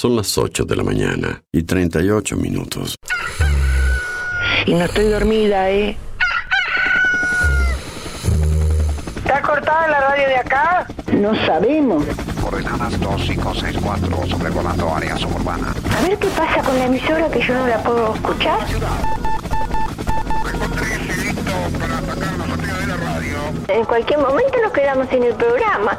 Son las 8 de la mañana y 38 minutos. Y no estoy dormida, ¿eh? ¿Está cortada la radio de acá? No sabemos. Coordenadas 2564, sobrevolando área suburbana. A ver qué pasa con la emisora que yo no la puedo escuchar. En cualquier momento nos quedamos sin el programa.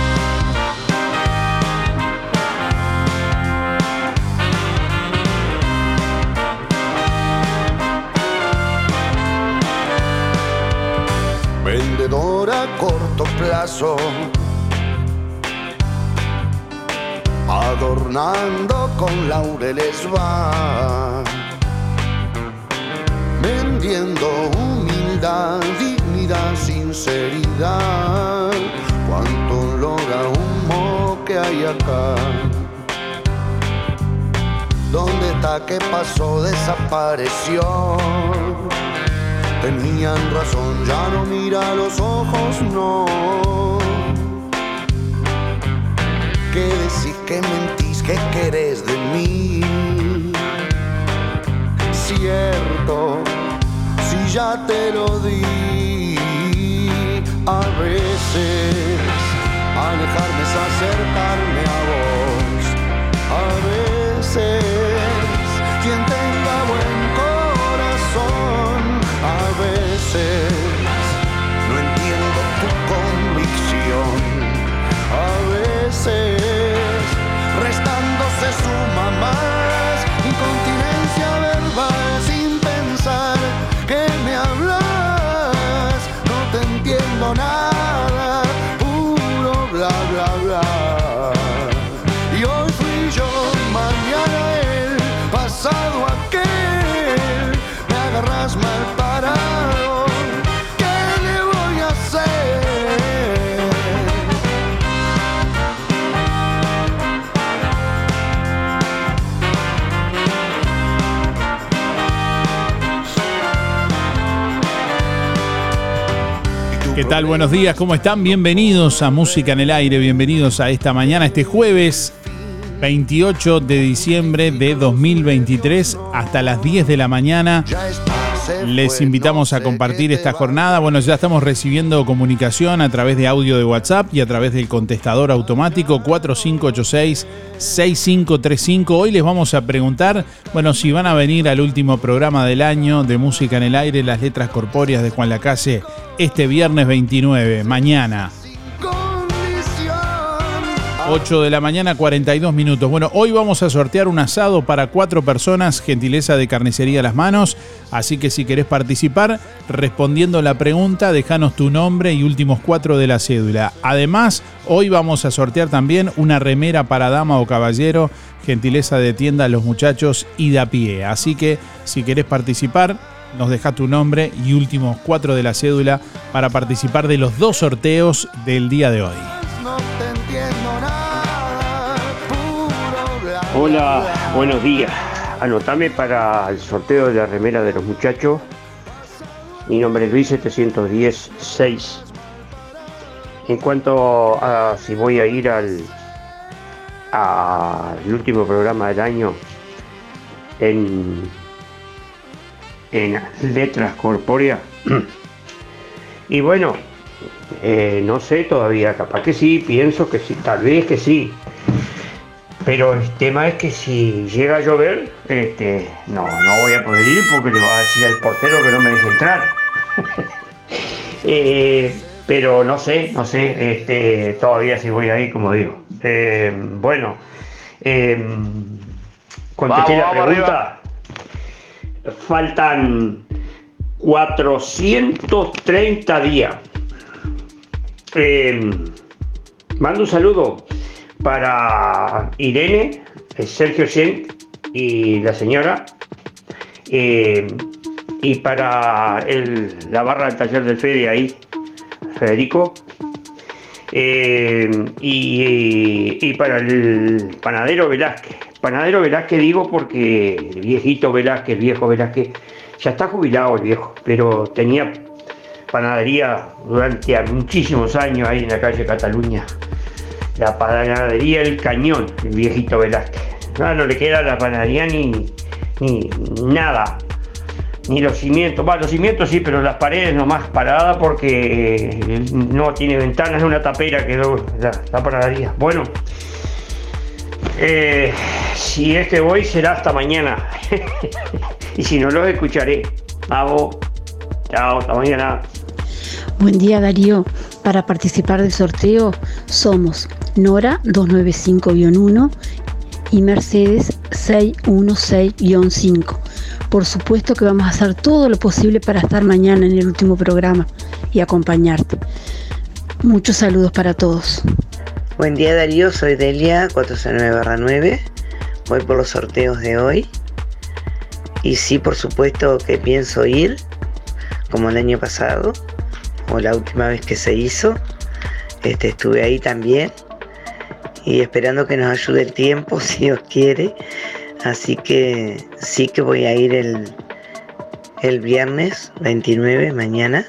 Corto plazo, adornando con laureles va, vendiendo humildad, dignidad, sinceridad. Cuánto logra humo que hay acá. ¿Dónde está? ¿Qué pasó? Desapareció. Tenían razón, ya no mira los ojos, no. ¿Qué decís? ¿Qué mentís? ¿Qué querés de mí? Cierto, si ya te lo di, a veces alejarme es acercarme a vos. A veces Parado. ¿Qué? ¿Qué tal? Buenos días, ¿cómo están? Bienvenidos a Música en el Aire, bienvenidos a esta mañana, este jueves 28 de diciembre de 2023 hasta las 10 de la mañana. Les invitamos a compartir esta jornada. Bueno, ya estamos recibiendo comunicación a través de audio de WhatsApp y a través del contestador automático 4586-6535. Hoy les vamos a preguntar, bueno, si van a venir al último programa del año de Música en el Aire, las letras corpóreas de Juan Lacase, este viernes 29, mañana. 8 de la mañana, 42 minutos. Bueno, hoy vamos a sortear un asado para cuatro personas, gentileza de carnicería las manos. Así que si querés participar, respondiendo la pregunta, déjanos tu nombre y últimos cuatro de la cédula. Además, hoy vamos a sortear también una remera para dama o caballero, gentileza de tienda a los muchachos y de a pie. Así que si querés participar, nos deja tu nombre y últimos cuatro de la cédula para participar de los dos sorteos del día de hoy. Hola, buenos días. Anotame para el sorteo de la remera de los muchachos. Mi nombre es Luis 710-6. En cuanto a si voy a ir al, al último programa del año en, en letras corpóreas. y bueno, eh, no sé todavía, capaz que sí, pienso que sí, tal vez que sí. Pero el tema es que si llega a llover, este, no, no voy a poder ir porque le va a decir al portero que no me deje entrar. Eh, pero no sé, no sé, este, todavía si voy ahí, como digo. Eh, bueno, eh, contesté Vamos, la vamos pregunta. Faltan 430 días. Eh, mando un saludo para Irene, Sergio Sien y la señora. Eh, y para la barra del taller del Fede ahí, Federico. Eh, y, y, para el panadero Velázquez. Panadero Velázquez digo porque el viejito Velázquez, el viejo Velázquez, ya está jubilado el viejo, pero tenía panadería durante muchísimos años ahí en la calle Cataluña. La panadería El Cañón, el viejito Velázquez. No, le queda la panadería ni, ni nada ni los cimientos, va, los cimientos sí, pero las paredes nomás paradas porque eh, no tiene ventanas, es una tapera que la, la panadería. Bueno, eh, si es que voy será hasta mañana. y si no los escucharé. Chao, chao, hasta mañana. Buen día Darío. Para participar del sorteo somos Nora 295-1 y Mercedes 616-5. Por supuesto que vamos a hacer todo lo posible para estar mañana en el último programa y acompañarte. Muchos saludos para todos. Buen día Darío, soy Delia 409-9. Voy por los sorteos de hoy. Y sí, por supuesto que pienso ir, como el año pasado, la última vez que se hizo. Este, estuve ahí también y esperando que nos ayude el tiempo, si Dios quiere. Así que sí que voy a ir el, el viernes 29, mañana,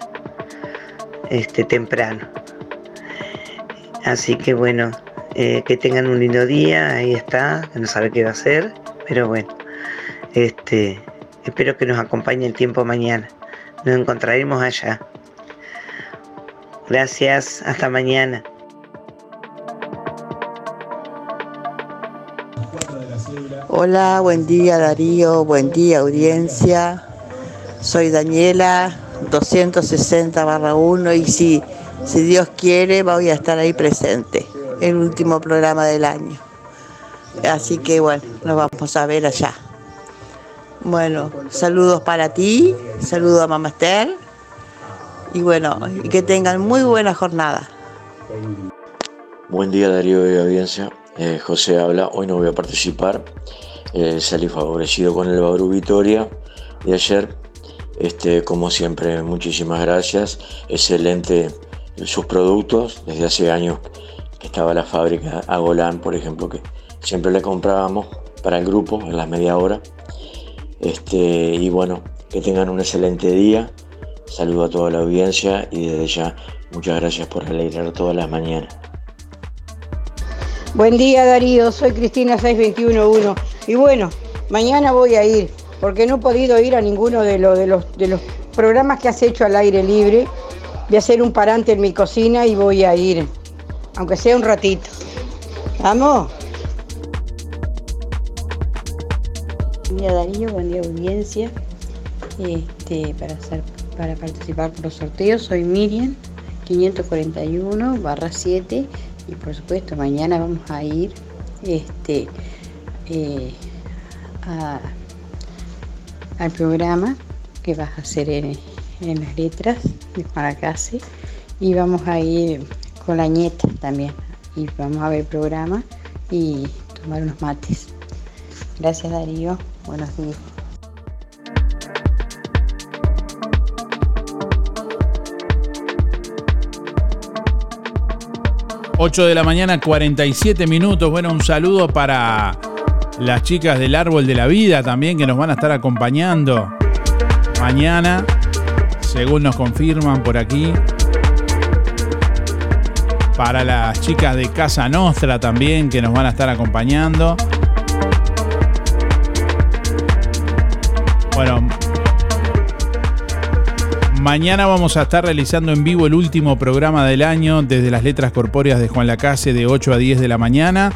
este, temprano. Así que bueno, eh, que tengan un lindo día, ahí está, no sabe qué va a hacer, pero bueno, este, espero que nos acompañe el tiempo mañana. Nos encontraremos allá. Gracias, hasta mañana. Hola, buen día Darío, buen día audiencia. Soy Daniela, 260 barra 1 y si, si Dios quiere voy a estar ahí presente, el último programa del año. Así que bueno, nos vamos a ver allá. Bueno, saludos para ti, saludos a Mamá Esther y bueno, y que tengan muy buena jornada. Buen día Darío y audiencia. Eh, José habla, hoy no voy a participar. Eh, salí favorecido con el Bauru Vitoria de ayer. Este, como siempre, muchísimas gracias. Excelente sus productos. Desde hace años que estaba la fábrica Agolán, por ejemplo, que siempre le comprábamos para el grupo en las media hora. Este, y bueno, que tengan un excelente día. Saludo a toda la audiencia y desde ya muchas gracias por alegrar todas las mañanas. Buen día Darío, soy Cristina 6211 y bueno, mañana voy a ir porque no he podido ir a ninguno de, de, los, de los programas que has hecho al aire libre. Voy a hacer un parante en mi cocina y voy a ir, aunque sea un ratito. ¿Vamos? Buen día Darío, buen día audiencia. Este, para, hacer, para participar por los sorteos. Soy Miriam 541 barra 7 y por supuesto mañana vamos a ir este, eh, al programa que vas a hacer en, las letras de Juanacase y vamos a ir con la nieta también. Y vamos a ver el programa y tomar unos mates. Gracias Darío, buenos días. 8 de la mañana, 47 minutos. Bueno, un saludo para las chicas del Árbol de la Vida también que nos van a estar acompañando mañana, según nos confirman por aquí. Para las chicas de Casa Nostra también que nos van a estar acompañando. Bueno, Mañana vamos a estar realizando en vivo el último programa del año desde las letras corpóreas de Juan Lacase de 8 a 10 de la mañana.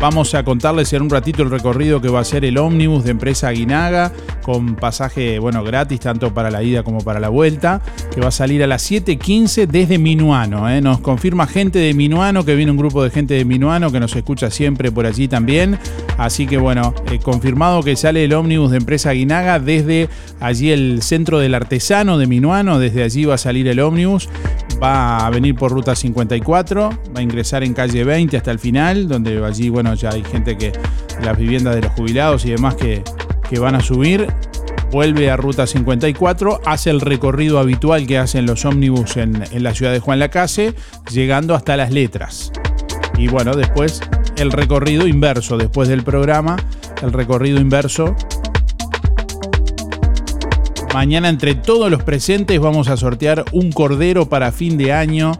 Vamos a contarles en un ratito el recorrido que va a ser el ómnibus de empresa Aguinaga, con pasaje bueno, gratis tanto para la ida como para la vuelta, que va a salir a las 7.15 desde Minuano. ¿eh? Nos confirma gente de Minuano, que viene un grupo de gente de Minuano que nos escucha siempre por allí también. Así que bueno, eh, confirmado que sale el ómnibus de empresa Aguinaga desde allí el centro del artesano de Minuano, desde allí va a salir el ómnibus va a venir por ruta 54, va a ingresar en calle 20 hasta el final, donde allí, bueno, ya hay gente que, las viviendas de los jubilados y demás que, que van a subir. Vuelve a ruta 54, hace el recorrido habitual que hacen los ómnibus en, en la ciudad de Juan Lacase, llegando hasta las letras. Y bueno, después el recorrido inverso, después del programa, el recorrido inverso Mañana entre todos los presentes vamos a sortear un cordero para fin de año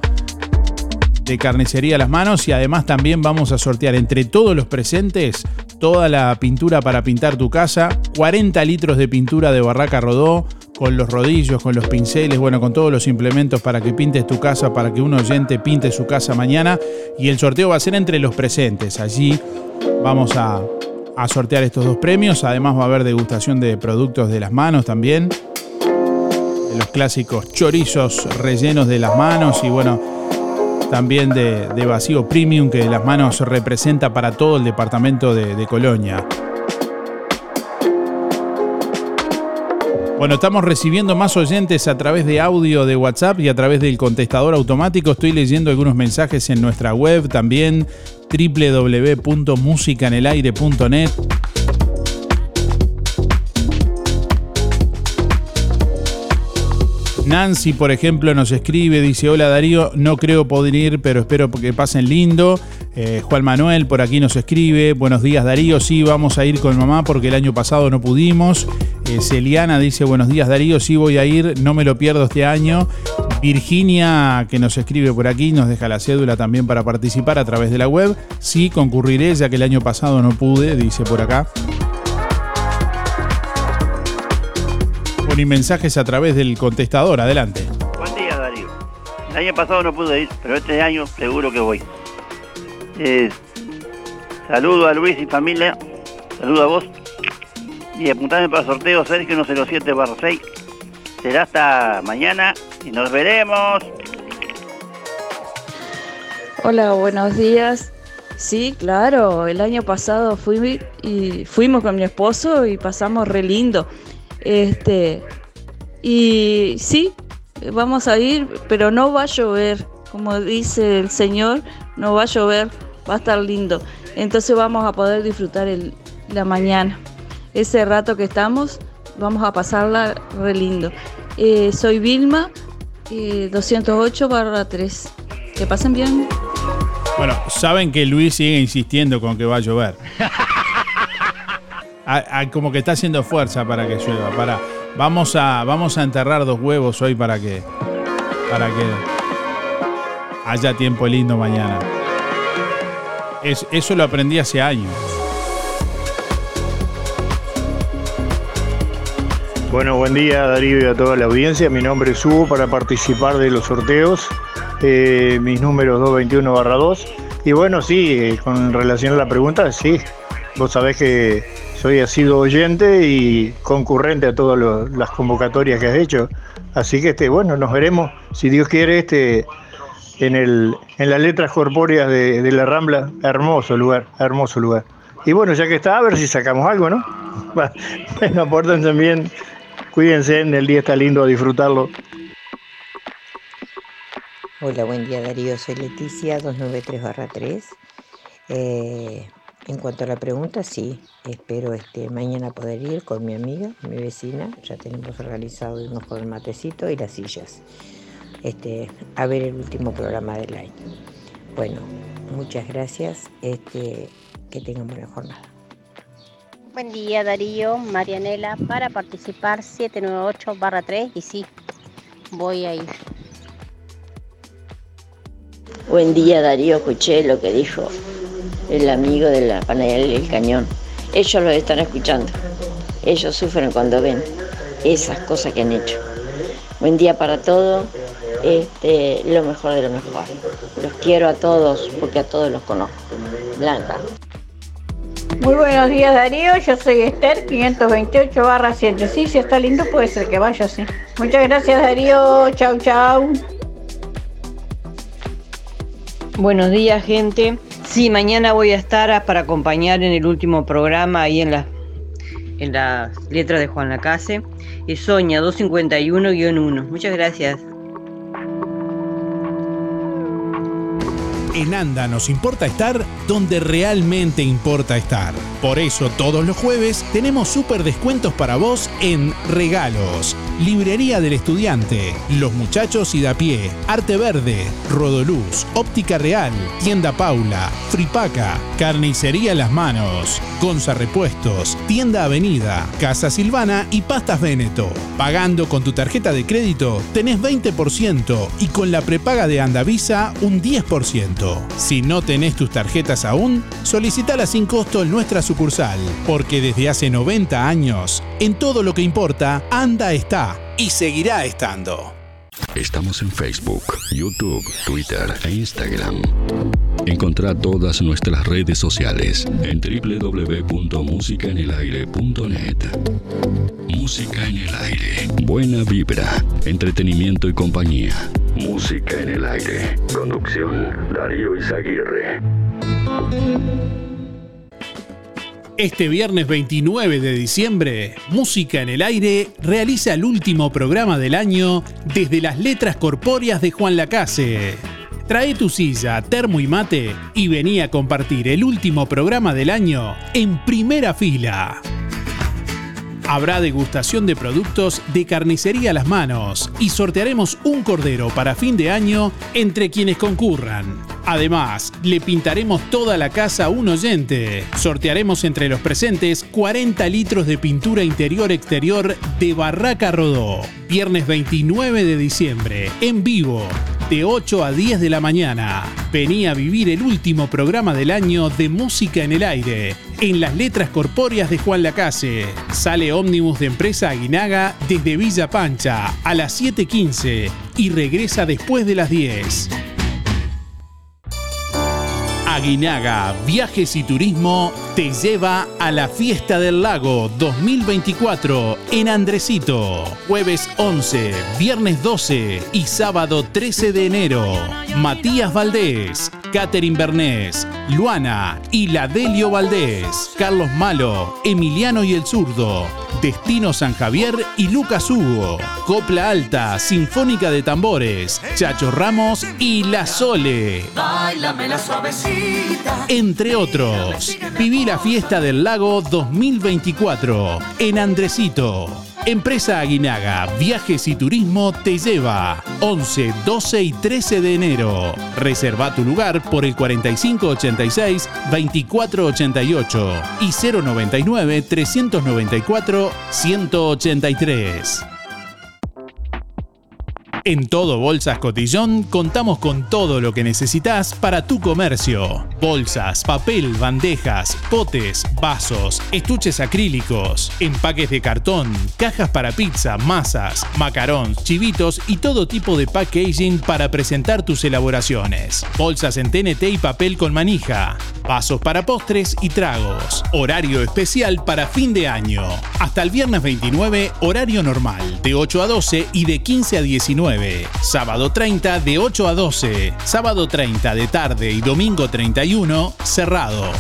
de carnicería a las manos y además también vamos a sortear entre todos los presentes toda la pintura para pintar tu casa, 40 litros de pintura de Barraca Rodó, con los rodillos, con los pinceles, bueno, con todos los implementos para que pintes tu casa, para que un oyente pinte su casa mañana. Y el sorteo va a ser entre los presentes. Allí vamos a, a sortear estos dos premios. Además va a haber degustación de productos de las manos también. De los clásicos chorizos rellenos de las manos y bueno, también de, vacío premium que las manos representa para todo el departamento de, de Colonia. Bueno, estamos recibiendo más oyentes a través de audio de WhatsApp y a través del contestador automático. Estoy leyendo algunos mensajes en nuestra web también www.musicanelaire.net. Nancy, por ejemplo, nos escribe, dice, hola Darío, no creo poder ir, pero espero que pasen lindo. Eh, Juan Manuel por aquí nos escribe, buenos días Darío, sí, vamos a ir con mamá porque el año pasado no pudimos. Eh, Celiana dice, buenos días Darío, sí voy a ir, no me lo pierdo este año. Virginia, que nos escribe por aquí, nos deja la cédula también para participar a través de la web. Sí, concurriré, ya que el año pasado no pude, dice por acá. Y mensajes a través del contestador. Adelante. Buen día, Darío. El año pasado no pude ir, pero este año seguro que voy. Eh, saludo a Luis y familia. Saludo a vos. Y apuntame para el sorteo Sergio 107 barra 6. Será hasta mañana y nos veremos. Hola, buenos días. Sí, claro, el año pasado fui y fuimos con mi esposo y pasamos re lindo. Este, y sí, vamos a ir, pero no va a llover, como dice el Señor, no va a llover, va a estar lindo. Entonces vamos a poder disfrutar la mañana. Ese rato que estamos, vamos a pasarla re lindo. Eh, soy Vilma, 208 eh, barra 3. Que pasen bien. Bueno, saben que Luis sigue insistiendo con que va a llover. como que está haciendo fuerza para que llueva. Para, vamos, a, vamos a enterrar dos huevos hoy para que, para que haya tiempo lindo mañana. eso lo aprendí hace años. Bueno, buen día Darío y a toda la audiencia. Mi nombre es Hugo para participar de los sorteos. Eh, mis números 221 barra 2. Y bueno, sí, eh, con relación a la pregunta, sí. Vos sabés que soy sido oyente y concurrente a todas las convocatorias que has hecho. Así que este, bueno, nos veremos, si Dios quiere, este, en, el, en las letras corpóreas de, la Rambla. Hermoso lugar, hermoso lugar. Y bueno, ya que está, a ver si sacamos algo, ¿no? Bueno, aporten también, cuídense, el día está lindo a disfrutarlo. Hola, buen día Darío, soy Leticia, 293-3. Eh, en cuanto a la pregunta, sí, espero este, mañana poder ir con mi amiga, mi vecina, ya tenemos organizado irnos con el matecito y las sillas, este, a ver el último programa del año. Bueno, muchas gracias, este, que tengan buena jornada. Buen día Darío, Marianela, para participar 798-3 y sí, voy a ir. Buen día Darío, escuché lo que dijo el amigo de la panadería del cañón. Ellos lo están escuchando. Ellos sufren cuando ven esas cosas que han hecho. Buen día para todos. Este, lo mejor de lo mejor. Los quiero a todos porque a todos los conozco. Blanca. Muy buenos días Darío, yo soy Esther, 528 barra 7. Sí, si está lindo puede ser que vaya así. Muchas gracias Darío, chau chau. Buenos días, gente. Sí, mañana voy a estar para acompañar en el último programa ahí en la en las letras de Juan Lacase. Es Soña 251-1. Muchas gracias. En ANDA nos importa estar donde realmente importa estar. Por eso todos los jueves tenemos súper descuentos para vos en regalos. Librería del Estudiante, Los Muchachos y da pie, Arte Verde, Rodoluz, Óptica Real, Tienda Paula, Fripaca, Carnicería Las Manos, Gonza Repuestos, Tienda Avenida, Casa Silvana y Pastas Veneto. Pagando con tu tarjeta de crédito tenés 20% y con la prepaga de Andavisa un 10%. Si no tenés tus tarjetas aún, solicitala sin costo en nuestra sucursal, porque desde hace 90 años, en todo lo que importa, Anda está y seguirá estando. Estamos en Facebook, YouTube, Twitter e Instagram. Encontrá todas nuestras redes sociales en www.musicaenelaire.net. Música en el aire. Buena vibra, entretenimiento y compañía. Música en el aire. Conducción Darío Izaguirre. Este viernes 29 de diciembre, Música en el Aire realiza el último programa del año desde las letras corpóreas de Juan Lacase. Trae tu silla, termo y mate y vení a compartir el último programa del año en primera fila. Habrá degustación de productos de carnicería a las manos y sortearemos un cordero para fin de año entre quienes concurran. Además, le pintaremos toda la casa a un oyente. Sortearemos entre los presentes 40 litros de pintura interior-exterior de Barraca Rodó. Viernes 29 de diciembre, en vivo, de 8 a 10 de la mañana. Vení a vivir el último programa del año de Música en el Aire, en las letras corpóreas de Juan Lacase. Sale ómnibus de empresa Aguinaga desde Villa Pancha a las 7.15 y regresa después de las 10. Aguinaga Viajes y Turismo te lleva a la Fiesta del Lago 2024 en Andresito. Jueves 11, viernes 12 y sábado 13 de enero. Matías Valdés, Catherine Bernés, Luana y Ladelio Valdés, Carlos Malo, Emiliano y el Zurdo, Destino San Javier y Lucas Hugo, Copla Alta, Sinfónica de Tambores, Chacho Ramos y La Sole. La. Entre otros, viví la fiesta del lago 2024 en Andresito. Empresa Aguinaga, Viajes y Turismo te lleva 11, 12 y 13 de enero. Reserva tu lugar por el 4586-2488 y 099-394-183. En Todo Bolsas Cotillón contamos con todo lo que necesitas para tu comercio. Bolsas, papel, bandejas, potes, vasos, estuches acrílicos, empaques de cartón, cajas para pizza, masas, macarons, chivitos y todo tipo de packaging para presentar tus elaboraciones. Bolsas en TNT y papel con manija. Vasos para postres y tragos. Horario especial para fin de año. Hasta el viernes 29, horario normal, de 8 a 12 y de 15 a 19. Sábado 30 de 8 a 12. Sábado 30 de tarde y domingo 31 cerrado.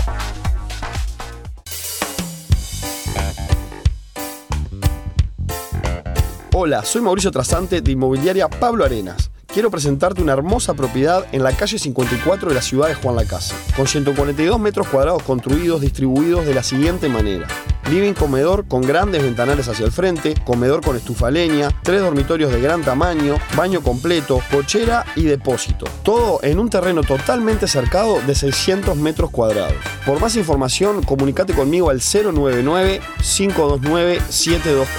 Hola, soy Mauricio Trasante de Inmobiliaria Pablo Arenas. Quiero presentarte una hermosa propiedad en la calle 54 de la ciudad de Juan Lacasa, con 142 metros cuadrados construidos distribuidos de la siguiente manera. Living comedor con grandes ventanales hacia el frente, comedor con estufa leña, tres dormitorios de gran tamaño, baño completo, cochera y depósito. Todo en un terreno totalmente cercado de 600 metros cuadrados. Por más información, comunícate conmigo al 099-529-724.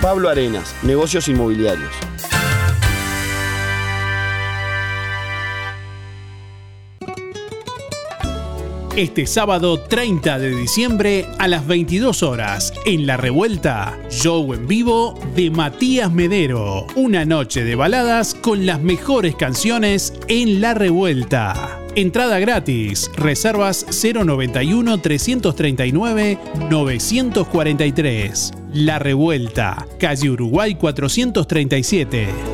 Pablo Arenas, Negocios Inmobiliarios. Este sábado 30 de diciembre a las 22 horas en La Revuelta, show en vivo de Matías Medero. Una noche de baladas con las mejores canciones en La Revuelta. Entrada gratis. Reservas 091 339 943. La Revuelta, calle Uruguay 437.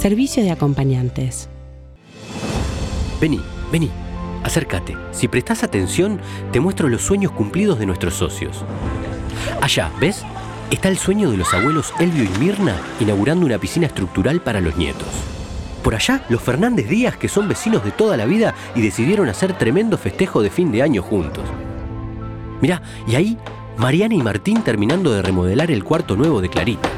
servicio de acompañantes. Vení, vení, acércate. Si prestás atención, te muestro los sueños cumplidos de nuestros socios. Allá, ¿ves? Está el sueño de los abuelos Elvio y Mirna inaugurando una piscina estructural para los nietos. Por allá, los Fernández Díaz, que son vecinos de toda la vida y decidieron hacer tremendo festejo de fin de año juntos. Mirá, y ahí, Mariana y Martín terminando de remodelar el cuarto nuevo de Clarita.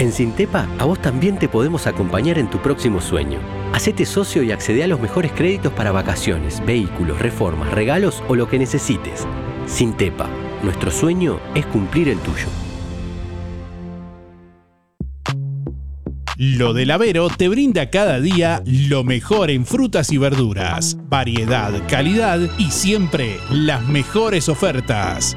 En Sintepa, a vos también te podemos acompañar en tu próximo sueño. Hacete socio y accede a los mejores créditos para vacaciones, vehículos, reformas, regalos o lo que necesites. Sintepa, nuestro sueño es cumplir el tuyo. Lo del Avero te brinda cada día lo mejor en frutas y verduras, variedad, calidad y siempre las mejores ofertas.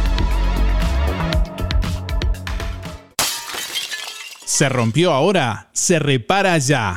¿Se rompió ahora? Se repara ya.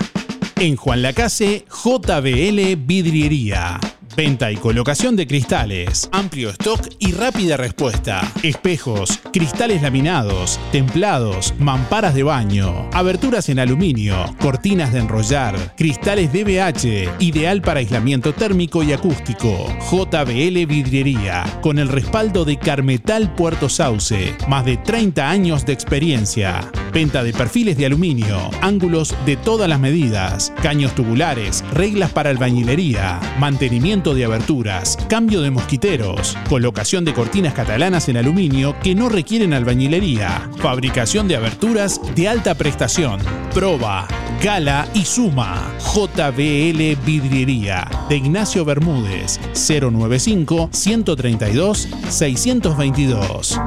En Juan Lacase, JBL Vidriería. Venta y colocación de cristales, amplio stock y rápida respuesta. Espejos, cristales laminados, templados, mamparas de baño, aberturas en aluminio, cortinas de enrollar, cristales DBH, ideal para aislamiento térmico y acústico. JBL Vidriería, con el respaldo de Carmetal Puerto Sauce, más de 30 años de experiencia. Venta de perfiles de aluminio, ángulos de todas las medidas, caños tubulares, reglas para albañilería, mantenimiento de aberturas, cambio de mosquiteros, colocación de cortinas catalanas en aluminio que no requieren albañilería, fabricación de aberturas de alta prestación, proba, gala y suma. JBL Vidriería de Ignacio Bermúdez 095 132 622.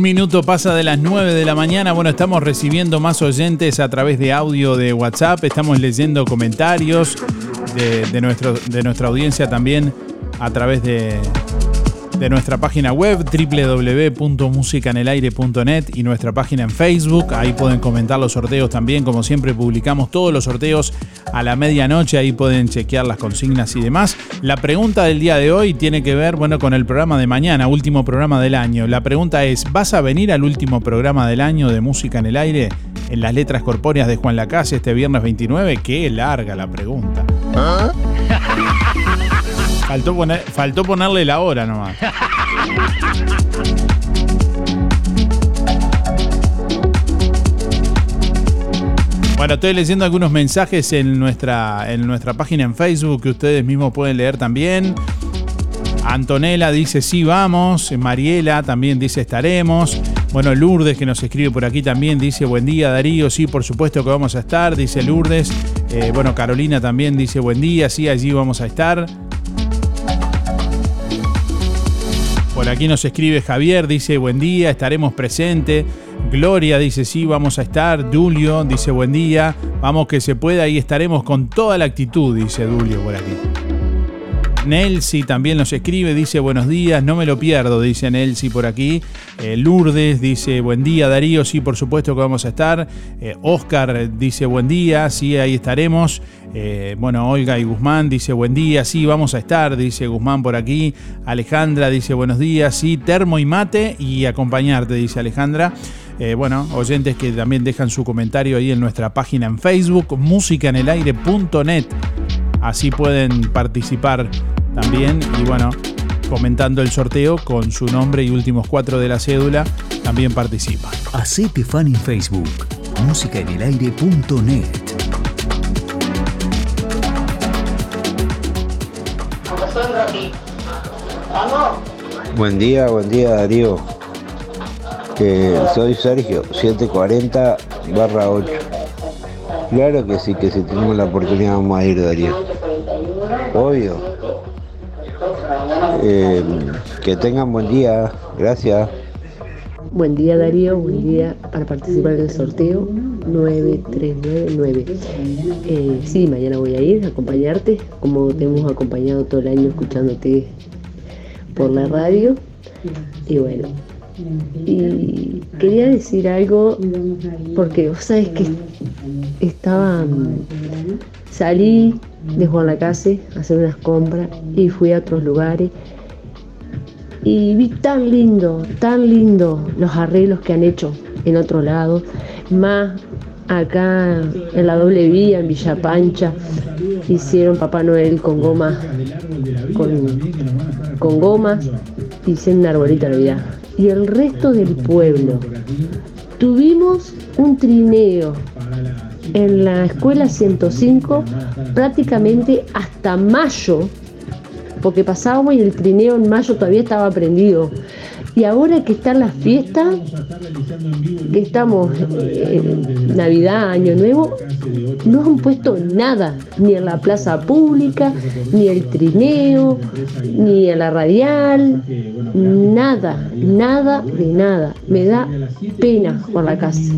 Un minuto pasa de las 9 de la mañana. Bueno, estamos recibiendo más oyentes a través de audio de WhatsApp. Estamos leyendo comentarios de, de nuestro, de nuestra audiencia también a través de, de nuestra página web www.musicanelaire.net y nuestra página en Facebook. Ahí pueden comentar los sorteos también. Como siempre, publicamos todos los sorteos a la medianoche. Ahí pueden chequear las consignas y demás. La pregunta del día de hoy tiene que ver, bueno, con el programa de mañana, último programa del año. La pregunta es: ¿vas a venir al último programa del año de Música en el Aire? En las letras corpóreas de Juan Lacase este viernes 29. Qué larga la pregunta. Faltó, poner- faltó ponerle la hora nomás. Bueno, estoy leyendo algunos mensajes en nuestra, en nuestra página en Facebook que ustedes mismos pueden leer también. Antonella dice sí vamos, Mariela también dice estaremos. Bueno, Lourdes que nos escribe por aquí también dice buen día Darío, sí por supuesto que vamos a estar, dice Lourdes. Eh, bueno, Carolina también dice buen día, sí allí vamos a estar. Por aquí nos escribe Javier, dice buen día, estaremos presentes. Gloria dice sí, vamos a estar. Dulio dice buen día, vamos que se pueda y estaremos con toda la actitud, dice Dulio por aquí. Nelsi también nos escribe, dice buenos días, no me lo pierdo, dice Nelsi por aquí. Eh, Lourdes dice buen día, Darío, sí, por supuesto que vamos a estar. Eh, Oscar dice buen día, sí, ahí estaremos. Eh, bueno, Olga y Guzmán dice buen día, sí, vamos a estar, dice Guzmán por aquí. Alejandra dice buenos días, sí, termo y mate y acompañarte, dice Alejandra. bueno, oyentes que también dejan su comentario ahí en nuestra página en Facebook, musicanelaire.net. Así pueden participar también y bueno, comentando el sorteo con su nombre y últimos cuatro de la cédula, también participan. Hacete fan en Facebook, musicaenelaire.net. Buen día, buen día Darío. soy Sergio, 740 barra 8. Claro que sí, que si tenemos la oportunidad vamos a ir Darío. Obvio. Eh, que tengan buen día. Gracias. Buen día Darío, buen día para participar en el sorteo 9399. Eh, sí, mañana voy a ir a acompañarte, como te hemos acompañado todo el año escuchándote por la radio. Y bueno, y quería decir algo porque vos sabés que estaba, salí de Juan Lacase a hacer unas compras y fui a otros lugares y vi tan lindo, tan lindo los arreglos que han hecho en otro lado, más acá en la doble vía, en Villa Pancha, hicieron Papá Noel con gomas, con, con gomas, hicieron una arbolita de Navidad. Y el resto del pueblo. Tuvimos un trineo en la escuela 105 prácticamente hasta mayo, porque pasábamos y el trineo en mayo todavía estaba prendido. Y ahora que están las fiestas, que estamos en Navidad, Año Nuevo, no han puesto nada, ni en la plaza pública, ni el trineo, ni en la radial, nada, nada de nada. Me da pena por la casa.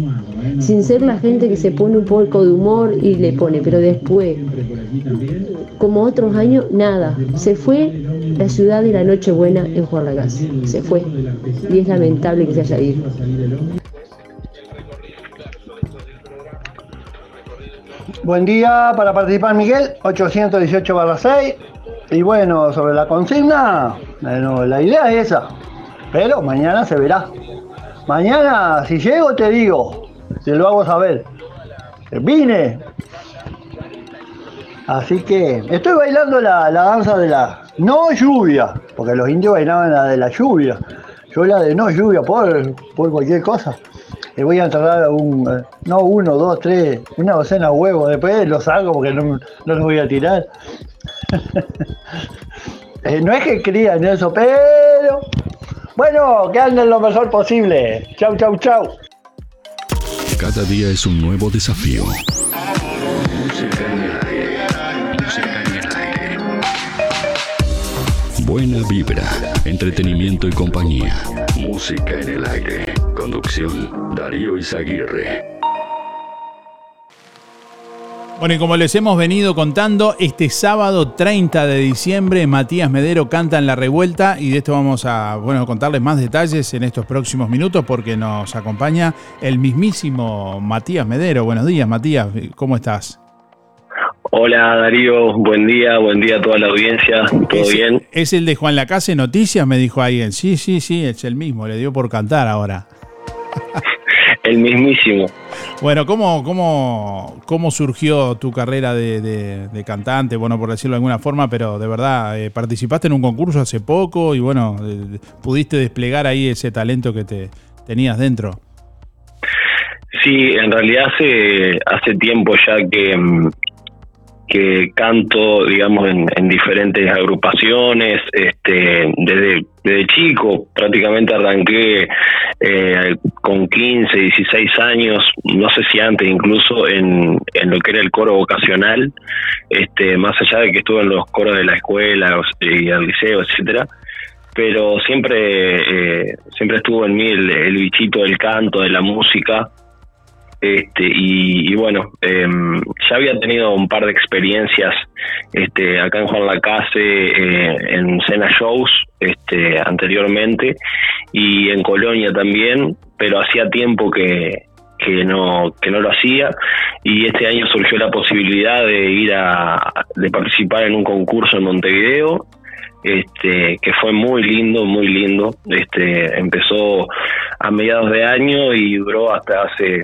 Sin ser la gente que se pone un poco de humor y le pone, pero después, como otros años, nada. Se fue la ciudad de la Nochebuena en Juan Lacase. Se fue. Y es lamentable que se haya ido. Buen día para participar Miguel, 818 6. Y bueno, sobre la consigna, bueno, la idea es esa. Pero mañana se verá. Mañana, si llego, te digo. Te lo hago saber. Vine. Así que estoy bailando la, danza de la no lluvia. Porque los indios bailaban la de la lluvia. Yo la de no lluvia por, por cualquier cosa le voy a entregar un, eh, no uno, dos, tres, una docena de huevos, después los hago porque no, los voy a tirar. Eh, no es que crían eso, pero bueno, que anden lo mejor posible. Chau, chau, chau. Cada día es un nuevo desafío. Buena vibra, entretenimiento y compañía. Música en el aire. Conducción, Darío Izaguirre. Bueno, y como les hemos venido contando, este sábado 30 de diciembre Matías Medero canta en La Revuelta y de esto vamos a bueno, contarles más detalles en estos próximos minutos porque nos acompaña el mismísimo Matías Medero. Buenos días, Matías, ¿cómo estás? Hola Darío, buen día, buen día a toda la audiencia, ¿todo bien? Es el de Juan Lacase Noticias, me dijo alguien. Sí, sí, sí, es el mismo, le dio por cantar ahora. el mismísimo. Bueno, ¿cómo, cómo, cómo surgió tu carrera de, cantante? Bueno, por decirlo de alguna forma, pero de verdad, eh, participaste en un concurso hace poco y bueno, eh, pudiste desplegar ahí ese talento que te tenías dentro. Sí, en realidad hace, hace tiempo ya que, mm, que canto, digamos, en, diferentes agrupaciones, este, desde, chico prácticamente arranqué eh, con 15, 16 años, no sé si antes incluso en, lo que era el coro vocacional, este, más allá de que estuve en los coros de la escuela y el liceo, etcétera, pero siempre eh, siempre estuvo en mí el, el bichito del canto, de la música, este y, bueno em, ya había tenido un par de experiencias este acá en Juan Lacase eh, en cena shows este anteriormente y en Colonia también pero hacía tiempo que que no que no lo hacía y este año surgió la posibilidad de ir a de participar en un concurso en Montevideo este que fue muy lindo muy lindo este empezó a mediados de año y duró hasta hace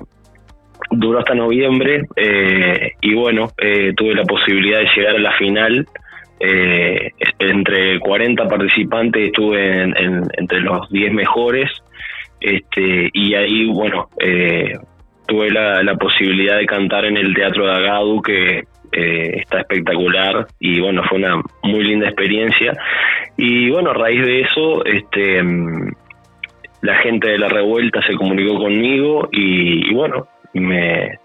duró hasta noviembre eh, y bueno, eh, tuve la posibilidad de llegar a la final. Eh, entre 40 participantes estuve en, entre los 10 mejores este y ahí bueno tuve la, la, posibilidad de cantar en el Teatro de Agadu que está espectacular y bueno fue una muy linda experiencia y bueno a raíz de eso este la gente de la revuelta se comunicó conmigo y bueno me,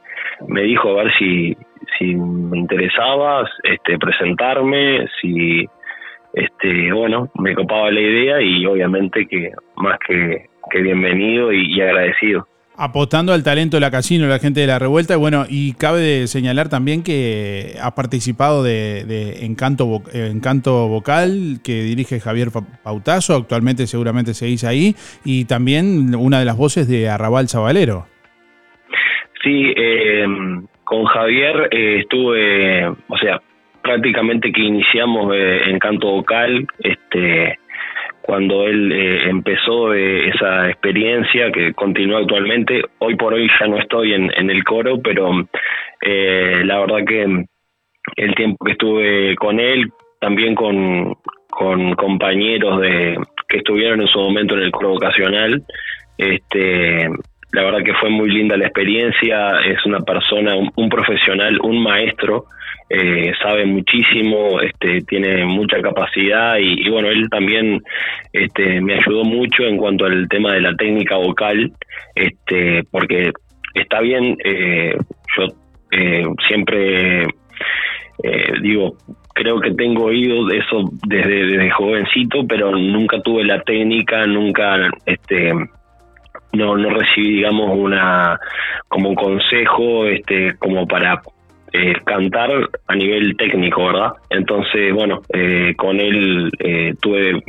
me dijo a ver si, si me interesaba este, presentarme, si, este, bueno, me copaba la idea y obviamente que más que, que bienvenido y, agradecido. Apostando al talento de la casino, la gente de la revuelta, bueno, y cabe señalar también que ha participado de, de Encanto, Encanto Vocal, que dirige Javier Pautazo, actualmente seguramente seguís ahí, y también una de las voces de Arrabal Zabalero. Sí, eh, con Javier eh, estuve, o sea, prácticamente que iniciamos eh, en canto vocal, este, cuando él eh, empezó esa experiencia que continúa actualmente. Hoy por hoy ya no estoy en, en el coro, pero la verdad que el tiempo que estuve con él, también con, con compañeros de que estuvieron en su momento en el coro vocacional, este la verdad que fue muy linda la experiencia, es una persona, un, profesional, un maestro, eh, sabe muchísimo, este, tiene mucha capacidad y, bueno, él también este, me ayudó mucho en cuanto al tema de la técnica vocal, este, porque está bien, eh, yo eh, siempre digo, creo que tengo oído de eso desde, desde jovencito, pero nunca tuve la técnica, nunca este no no recibí digamos una como un consejo este como para eh, cantar a nivel técnico, ¿verdad? Entonces, bueno, eh, con él eh, tuve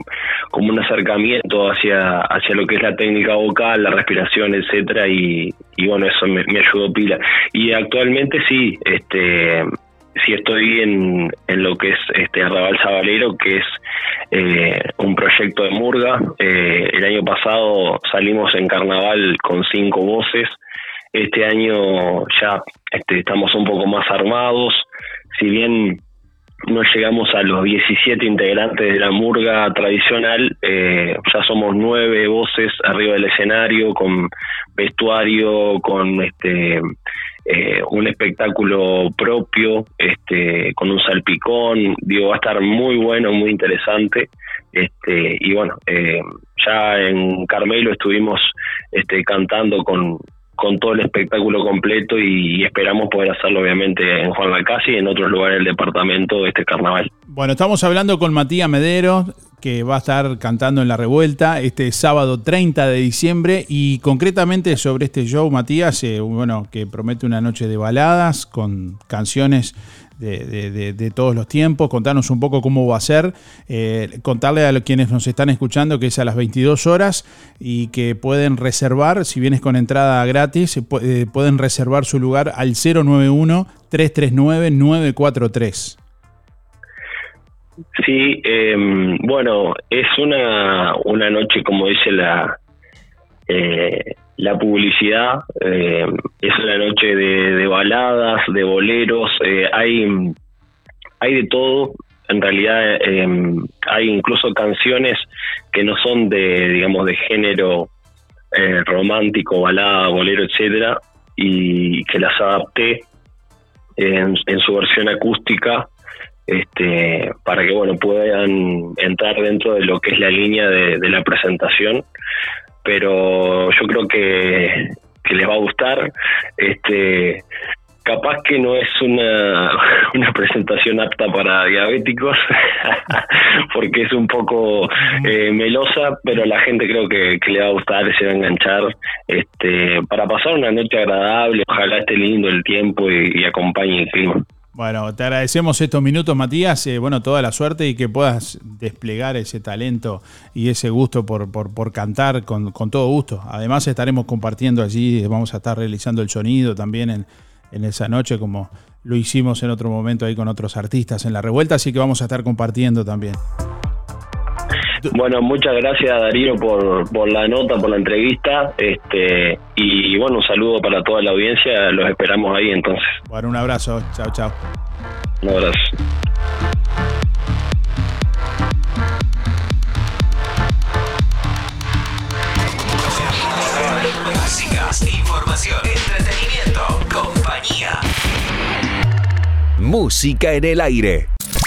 como un acercamiento hacia hacia lo que es la técnica vocal, la respiración, etcétera, y, y bueno, eso me, me ayudó pila. Y actualmente sí, este sí estoy en, en lo que es este Arrabal Sabalero, que es eh, un proyecto de Murga. Eh, el año pasado salimos en carnaval con cinco voces. Este año ya este, estamos un poco más armados. Si bien no llegamos a los 17 integrantes de la murga tradicional, eh, ya somos nueve voces arriba del escenario, con vestuario, con este eh, un espectáculo propio, este, con un salpicón, digo, va a estar muy bueno, muy interesante, este, y bueno, eh, ya en Carmelo estuvimos este, cantando con, con todo el espectáculo completo y, esperamos poder hacerlo obviamente en Juan Lacasi y en otros lugares del departamento este carnaval. Bueno, estamos hablando con Matías Medero, que va a estar cantando en La Revuelta este sábado 30 de diciembre y concretamente sobre este show, Matías, eh, bueno, que promete una noche de baladas con canciones de, todos los tiempos, contarnos un poco cómo va a ser, eh, contarle a quienes nos están escuchando que es a las 22 horas y que pueden reservar, si vienes con entrada gratis, eh, pueden reservar su lugar al 091-339-943. Sí, em, bueno, es una, una noche, como dice la, eh, la publicidad, eh, es una noche de, baladas, de boleros, eh, hay, hay de todo. En realidad em, hay incluso canciones que no son de, digamos, de género eh, romántico, balada, bolero, etcétera, y que las adapté en, en su versión acústica este, para que bueno puedan entrar dentro de lo que es la línea de, de la presentación pero yo creo que, les va a gustar. Este, capaz que no es una, una presentación apta para diabéticos, porque es un poco eh, melosa, pero a la gente creo que, que le va a gustar, se va a enganchar, este, para pasar una noche agradable, ojalá esté lindo el tiempo y, y acompañe el clima. Bueno, te agradecemos estos minutos, Matías. Eh, bueno, toda la suerte y que puedas desplegar ese talento y ese gusto por, por, por cantar con, con, todo gusto. Además, estaremos compartiendo allí, vamos a estar realizando el sonido también en, en esa noche, como lo hicimos en otro momento ahí con otros artistas en la revuelta, así que vamos a estar compartiendo también. Bueno, muchas gracias Darío por, por la nota, por la entrevista, este y bueno, un saludo para toda la audiencia, los esperamos ahí entonces. Bueno, un abrazo, chao, chao. Un abrazo. Músicas, información, entretenimiento, compañía. Música en el aire.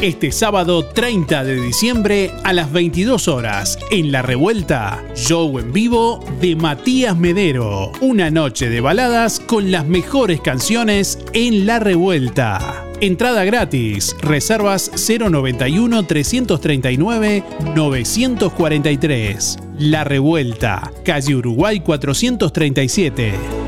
Este sábado 30 de diciembre a las 22 horas en La Revuelta, show en vivo de Matías Medero. Una noche de baladas con las mejores canciones en La Revuelta. Entrada gratis. Reservas 091 339 943. La Revuelta, calle Uruguay 437.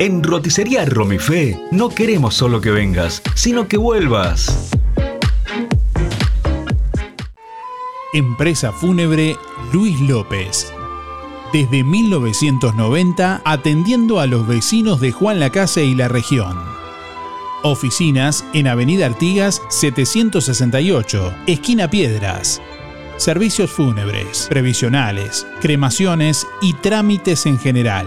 En Roticería Romifé no queremos solo que vengas, sino que vuelvas. Empresa Fúnebre Luis López. Desde 1990 atendiendo a los vecinos de Juan Lacase y la región. Oficinas en Avenida Artigas 768, esquina Piedras. Servicios fúnebres, previsionales, cremaciones y trámites en general.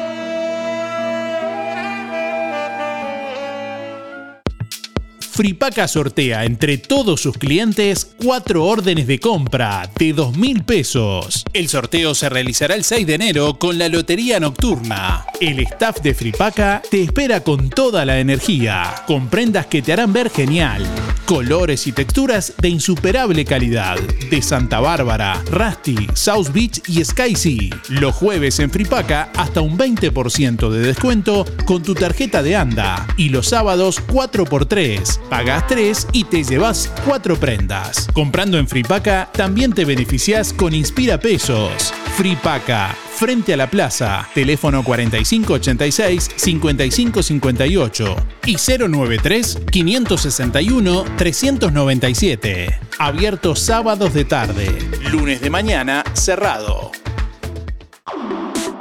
Fripaca sortea entre todos sus clientes cuatro órdenes de compra de 2 mil pesos. El sorteo se realizará el 6 de enero con la Lotería Nocturna. El staff de Fripaca te espera con toda la energía, con prendas que te harán ver genial, colores y texturas de insuperable calidad, de Santa Bárbara, Rusty, South Beach y Sky Sea. Los jueves en Fripaca hasta un 20% de descuento con tu tarjeta de ANDA y los sábados 4x3 Pagas 3 y te llevas 4 prendas. Comprando en Fripaca también te beneficias con Inspira Pesos. Fripaca, frente a la plaza, teléfono 4586-5558 y 093-561-397. Abierto sábados de tarde, lunes de mañana cerrado.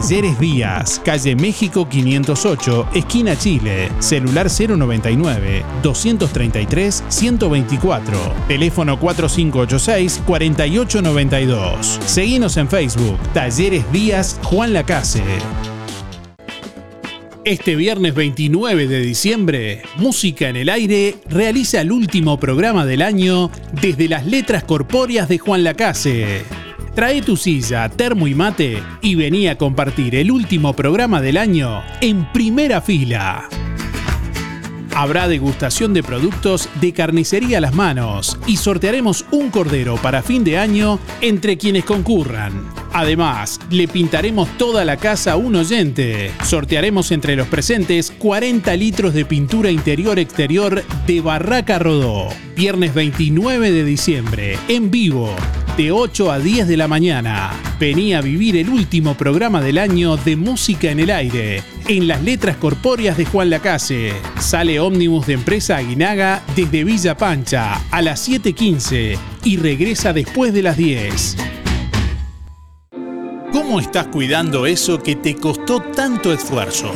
Talleres Díaz, calle México 508, esquina Chile, celular 099-233-124, teléfono 4586-4892. Seguinos en Facebook, Talleres Díaz Juan Lacase. Este viernes 29 de diciembre, Música en el Aire realiza el último programa del año desde las letras corpóreas de Juan Lacase. Trae tu silla, termo y mate y vení a compartir el último programa del año en primera fila. Habrá degustación de productos de carnicería a las manos y sortearemos un cordero para fin de año entre quienes concurran. Además, le pintaremos toda la casa a un oyente. Sortearemos entre los presentes 40 litros de pintura interior-exterior de Barraca Rodó. Viernes 29 de diciembre, en vivo, de 8 a 10 de la mañana. Vení a vivir el último programa del año de Música en el Aire, en las letras corpóreas de Juan Lacase. Sale ómnibus de empresa Aguinaga desde Villa Pancha a las 7.15 y regresa después de las 10. ¿Cómo estás cuidando eso que te costó tanto esfuerzo?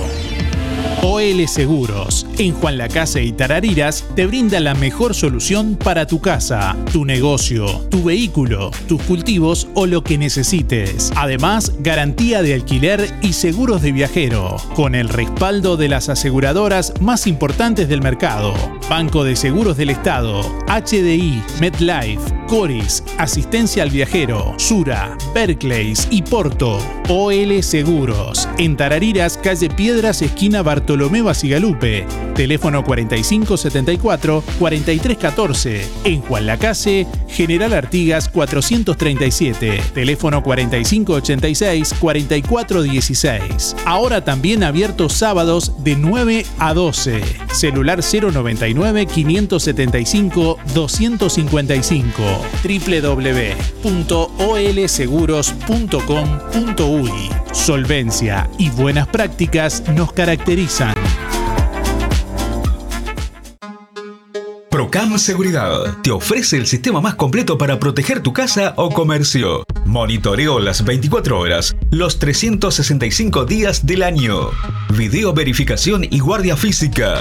OL Seguros, en Juan Lacase y Tarariras, te brinda la mejor solución para tu casa, tu negocio, tu vehículo, tus cultivos o lo que necesites. Además, garantía de alquiler y seguros de viajero, con el respaldo de las aseguradoras más importantes del mercado. Banco de Seguros del Estado, HDI, MedLife, Coris, Asistencia al Viajero, Sura, Berkeley y Porto. OL Seguros, en Tarariras, calle Piedras, esquina Bartolomé Basigalupe. Teléfono 4574-4314. En Juan Lacase, General Artigas 437. Teléfono 4586-4416. Ahora también abiertos sábados de 9 a 12. Celular 099-575-255 www.olseguros.com.uy Solvencia y buenas prácticas nos caracterizan. Procam Seguridad te ofrece el sistema más completo para proteger tu casa o comercio. Monitoreo las 24 horas, los 365 días del año. Video verificación y guardia física.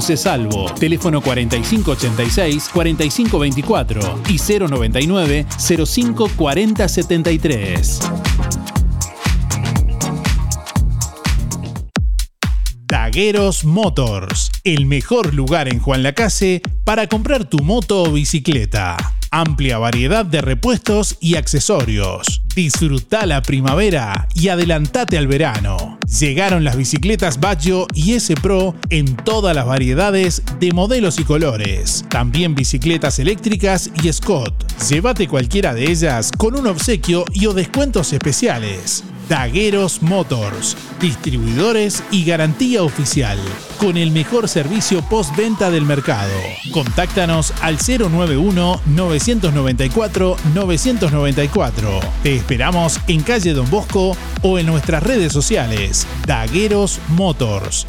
José Salvo. Teléfono 4586-4524 y 099-054073. Dagueros Motors, el mejor lugar en Juan Lacase para comprar tu moto o bicicleta. Amplia variedad de repuestos y accesorios. Disfruta la primavera y adelantate al verano. Llegaron las bicicletas Baggio y S Pro en todas las variedades de modelos y colores. También bicicletas eléctricas y Scott. Llévate cualquiera de ellas con un obsequio y o descuentos especiales. Dagueros Motors, distribuidores y garantía oficial, con el mejor servicio postventa del mercado. Contáctanos al 091-994-994. Te esperamos en calle Don Bosco o en nuestras redes sociales. Dagueros Motors.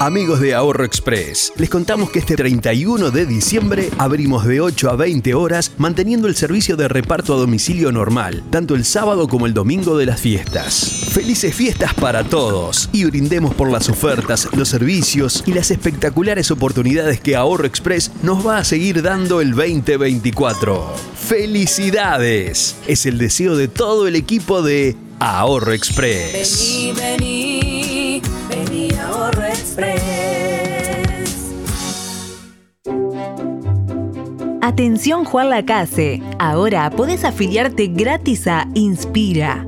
Amigos de Ahorro Express, les contamos que este 31 de diciembre abrimos de 8 a 20 horas manteniendo el servicio de reparto a domicilio normal, tanto el sábado como el domingo de las fiestas. Felices fiestas para todos y brindemos por las ofertas, los servicios y las espectaculares oportunidades que Ahorro Express nos va a seguir dando el 2024. ¡Felicidades! Es el deseo de todo el equipo de Ahorro Express. Vení, vení, Atención Juan Lacase, ahora podés afiliarte gratis a Inspira.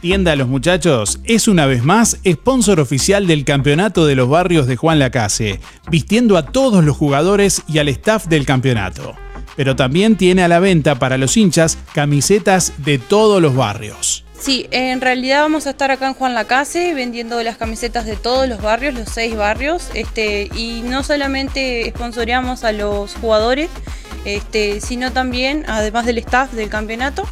Tienda a los muchachos es una vez más sponsor oficial del campeonato de los barrios de Juan Lacase, vistiendo a todos los jugadores y al staff del campeonato. Pero también tiene a la venta para los hinchas camisetas de todos los barrios. Sí, en realidad vamos a estar acá en Juan Lacase vendiendo las camisetas de todos los barrios, los seis barrios, este, y no solamente sponsoreamos a los jugadores, este, sino también, además del staff del campeonato,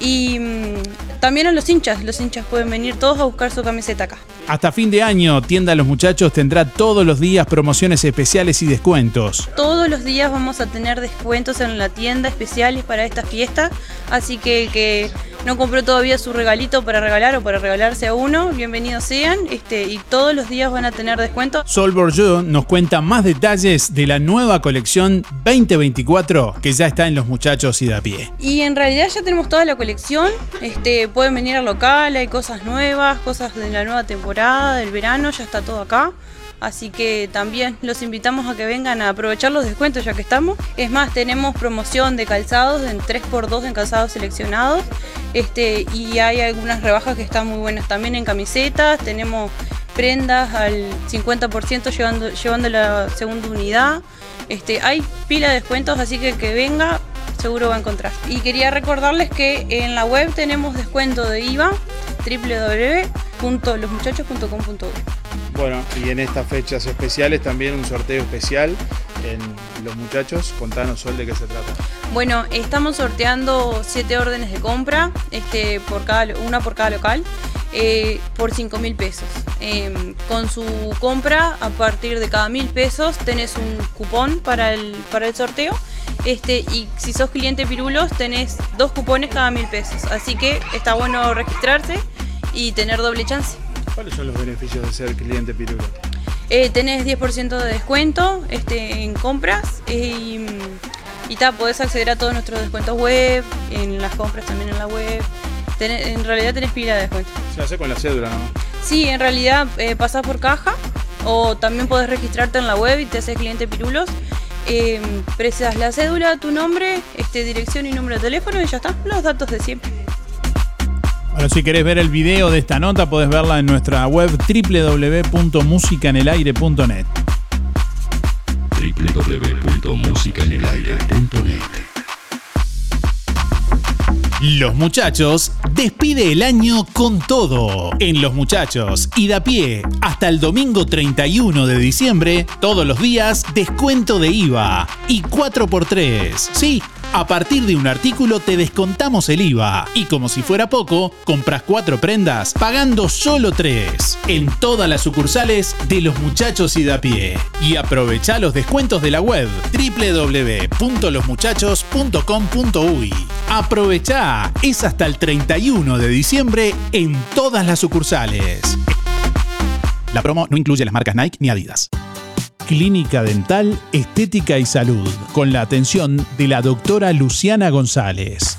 y mm, también a los hinchas. Los hinchas pueden venir todos a buscar su camiseta acá. Hasta fin de año, Tienda los Muchachos tendrá todos los días promociones especiales y descuentos. Todos los días vamos a tener descuentos en la tienda especiales para esta fiesta, así que el que no compró todavía su regalito para regalar o para regalarse a uno, bienvenidos sean, este, y todos los días van a tener descuento. Sol Bourgeois nos cuenta más detalles de la nueva colección 2024 que ya está en los muchachos y de a pie. Y en realidad ya tenemos toda la colección, este, pueden venir al local, hay cosas nuevas, cosas de la nueva temporada, del verano, ya está todo acá. Así que también los invitamos a que vengan a aprovechar los descuentos ya que estamos. Es más, tenemos promoción de calzados en 3x2 en calzados seleccionados. Este, y hay algunas rebajas que están muy buenas también en camisetas. Tenemos prendas al 50% llevando, llevando la segunda unidad. Este, hay pila de descuentos, así que que venga, seguro va a encontrar. Y quería recordarles que en la web tenemos descuento de IVA www.losmuchachos.com.uy Bueno, y en estas fechas especiales también un sorteo especial en los muchachos. Contanos, Sol, de qué se trata. Bueno, estamos sorteando siete órdenes de compra, este, por cada, una por cada local, eh, por 5 mil pesos. Em, con su compra, a partir de cada mil pesos, tenés un cupón para el, para el sorteo. Este, y si sos cliente Pirulos, tenés dos cupones cada mil pesos. Así que está bueno registrarse y tener doble chance. ¿Cuáles son los beneficios de ser cliente Pirulo? Eh, tenés 10% de descuento este, en compras eh, y, y ta, podés acceder a todos nuestros descuentos web, en las compras también en la web. Tenés- en realidad tenés pila de descuentos. Se hace con la cédula, ¿no? Sí, en realidad eh, pasás por caja o también podés registrarte en la web y te haces cliente Pirulos. Eh, precisas la cédula, tu nombre, este, dirección y número de teléfono y ya está, los datos de siempre. Bueno, si querés ver el video de esta nota, podés verla en nuestra web www.musicanelaire.net. www.musicanelaire.net Los Muchachos despide el año con todo. En Los Muchachos y de a pie hasta el domingo 31 de diciembre, todos los días descuento de IVA y 4x3. Sí, a partir de un artículo te descontamos el IVA y como si fuera poco, compras cuatro prendas pagando solo tres en todas las sucursales de Los Muchachos y de a pie. Y aprovecha los descuentos de la web www.losmuchachos.com.uy. Aprovecha, es hasta el 31 de diciembre en todas las sucursales. La promo no incluye las marcas Nike ni Adidas. Clínica Dental, Estética y Salud, con la atención de la doctora Luciana González.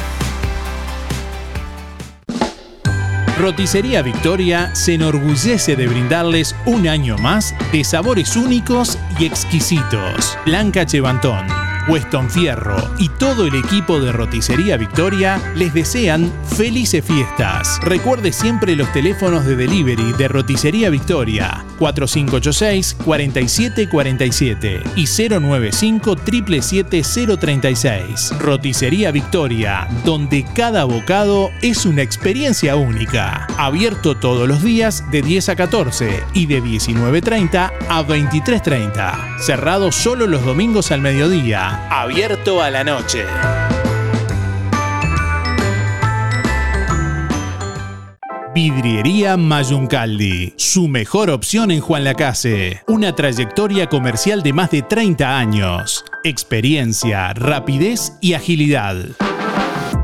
Roticería Victoria se enorgullece de brindarles un año más de sabores únicos y exquisitos. Blanca Chevantón, Weston Fierro y todo el equipo de Roticería Victoria les desean felices fiestas. Recuerde siempre los teléfonos de delivery de Roticería Victoria 4586-4747 y 095-777-036. Roticería Victoria, donde cada bocado es una experiencia única. Abierto todos los días de 10 a 14 y de 19.30 a 23.30. Cerrado solo los domingos al mediodía. Abierto a la noche. Vidriería Mayuncaldi, su mejor opción en Juan Lacase. Una trayectoria comercial de más de 30 años. Experiencia, rapidez y agilidad.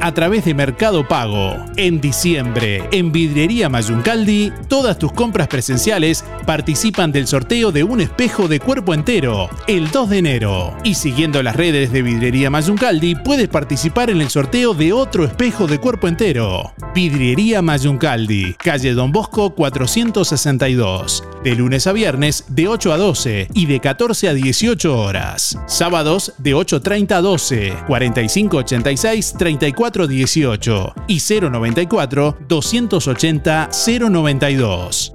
a través de Mercado Pago. En diciembre, en Vidriería Mayuncaldi, todas tus compras presenciales participan del sorteo de un espejo de cuerpo entero el 2 de enero. Y siguiendo las redes de Vidriería Mayuncaldi, puedes participar en el sorteo de otro espejo de cuerpo entero. Vidriería Mayuncaldi, calle Don Bosco 462. De lunes a viernes de 8 a 12 y de 14 a 18 horas. Sábados de 8.30 a 12, 4586 3418 y 094 280 092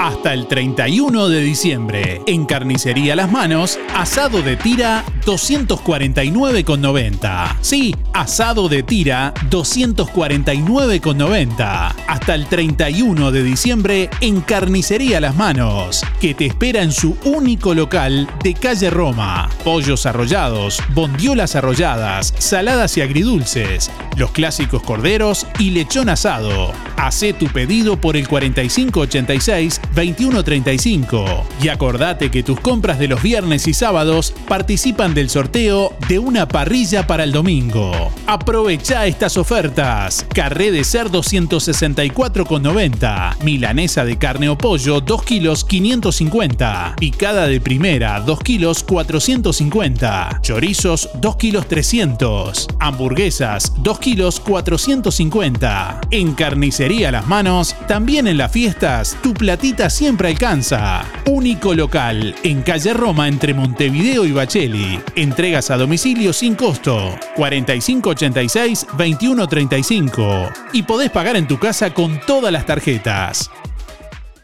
hasta el 31 de diciembre. En Carnicería Las Manos, asado de tira 249,90. Sí, asado de tira 249,90. Hasta el 31 de diciembre en Carnicería Las Manos, que te espera en su único local de calle Roma. Pollos arrollados, bondiolas arrolladas, saladas y agridulces, los clásicos corderos y lechón asado. Hacé tu pedido por el 4586 2135 y acordate que tus compras de los viernes y sábados participan del sorteo de una parrilla para el domingo. Aprovecha estas ofertas. Carré de cerdo 164,90. Milanesa de carne o pollo 2 kilos 550. Picada de primera 2 kilos 450. Chorizos 2 kilos 300. Hamburguesas 2 kilos 450. En carnicería las manos, también en las fiestas, tu platita siempre alcanza. Único local en calle Roma entre Montevideo y Bacheli. Entregas a domicilio sin costo. 4586-2135. Y podés pagar en tu casa con todas las tarjetas.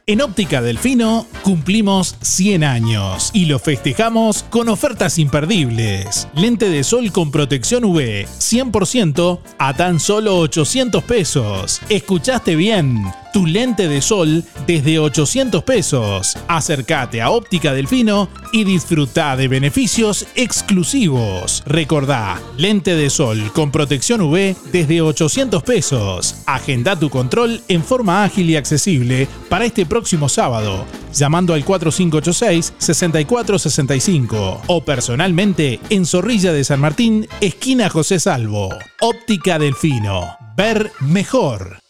En Óptica Delfino cumplimos 100 años y lo festejamos con ofertas imperdibles. Lente de sol con protección UV 100% a tan solo 800 pesos. ¿Escuchaste bien? Tu lente de sol desde 800 pesos. Acércate a Óptica Delfino y disfruta de beneficios exclusivos. Recordá, lente de sol con protección UV desde 800 pesos. Agenda tu control en forma ágil y accesible para este próximo sábado, llamando al 4586-6465 o personalmente en Zorrilla de San Martín, esquina José Salvo. Óptica Delfino. Ver mejor.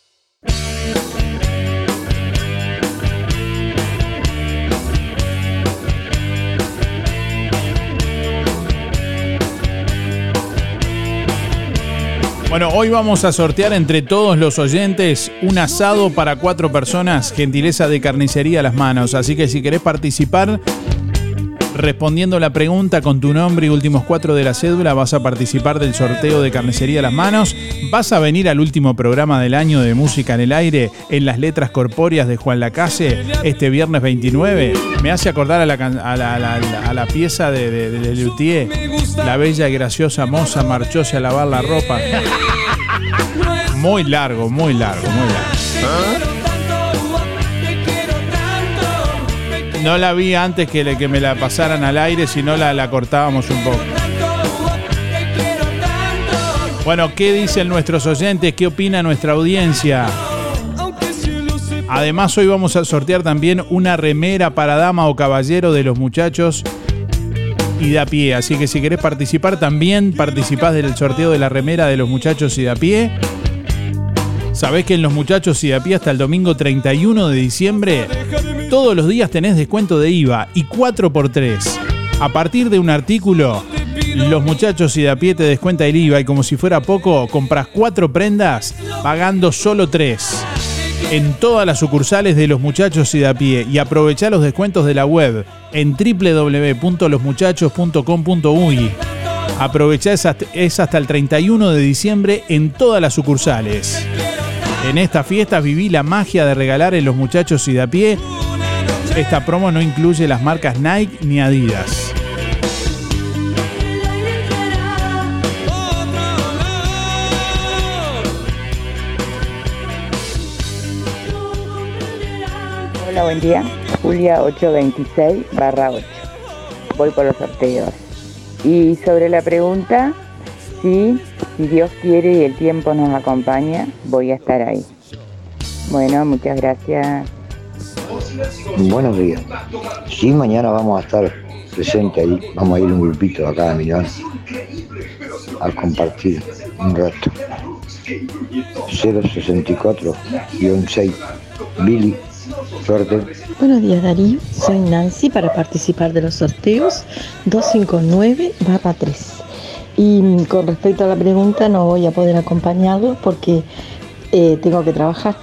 Bueno, hoy vamos a sortear entre todos los oyentes un asado para cuatro personas, gentileza de carnicería a las manos. Así que si querés participar respondiendo la pregunta con tu nombre y últimos cuatro de la cédula, vas a participar del sorteo de carnicería a las manos. Vas a venir al último programa del año de música en el aire en las letras corpóreas de Juan Lacase este viernes 29. Me hace acordar a la, a la- a la- pieza de, de, La bella y graciosa moza marchóse a lavar la ropa. Muy largo, muy largo, muy largo. No la vi antes que, le- que me la pasaran al aire, si no la, la cortábamos un poco. Bueno, ¿qué dicen nuestros oyentes? ¿Qué opina nuestra audiencia? Además, hoy vamos a sortear también una remera para dama o caballero de los muchachos y de a pie. Así que si querés participar, también participás del sorteo de la remera de los muchachos y de a pie. Sabés que en los muchachos y de a pie hasta el domingo 31 de diciembre, todos los días tenés descuento de IVA y 4x3. A partir de un artículo, los muchachos y de pie te descuenta el IVA y como si fuera poco, compras cuatro prendas pagando solo tres. En todas las sucursales de los muchachos y de pie y aprovechá los descuentos de la web en www.losmuchachos.com.uy. Aprovechá es hasta, el 31 de diciembre en todas las sucursales. En esta fiesta viví la magia de regalar en los muchachos y de pie. Esta promo no incluye las marcas Nike ni Adidas. Hola, buen día. Julia 826 barra 8. Voy por los sorteos. Y sobre la pregunta, sí, si Dios quiere y el tiempo nos acompaña, voy a estar ahí. Bueno, muchas gracias. Buenos días. Sí, mañana vamos a estar presentes ahí. Vamos a ir un grupito acá de Milán a compartir un rato. 064-6. Billy, suerte. Buenos días Darío, soy Nancy para participar de los sorteos 259 3. Y con respecto a la pregunta no voy a poder acompañarlo porque eh, tengo que trabajar,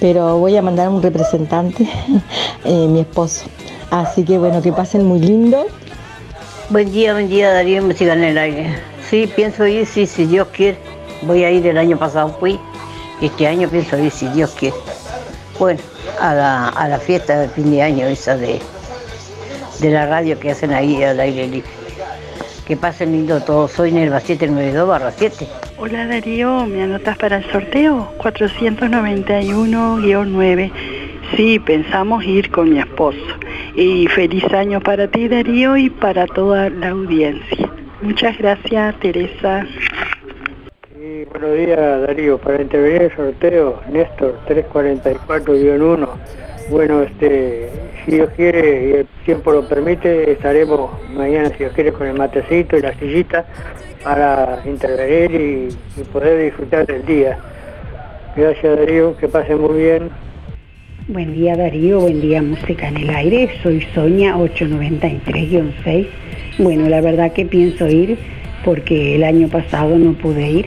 pero voy a mandar un representante, eh, mi esposo. Así que bueno, que pasen muy lindo. Buen día, buen día Darío, me sigan en el aire. Sí, pienso ir, sí, si Dios quiere. Voy a ir el año pasado, fui. Este año pienso ir, si Dios quiere. Bueno, a la, a la fiesta de fin de año, esa de, de la radio que hacen ahí al aire libre. Que pasen lindo todos. Soy Nelva 792 barra 7. Hola Darío, ¿me anotas para el sorteo? 491-9. Sí, pensamos ir con mi esposo. Y feliz año para ti Darío y para toda la audiencia. Muchas gracias Teresa. Sí, buenos días Darío, para intervenir en el sorteo, Néstor 344-1. Bueno, este, si Dios quiere y el tiempo lo permite, estaremos mañana, si Dios quiere, con el matecito y la sillita para intervenir y, y poder disfrutar del día. Gracias Darío, que pasen muy bien. Buen día Darío, buen día Música en el Aire, soy Sonia 893-6. Bueno, la verdad que pienso ir porque el año pasado no pude ir.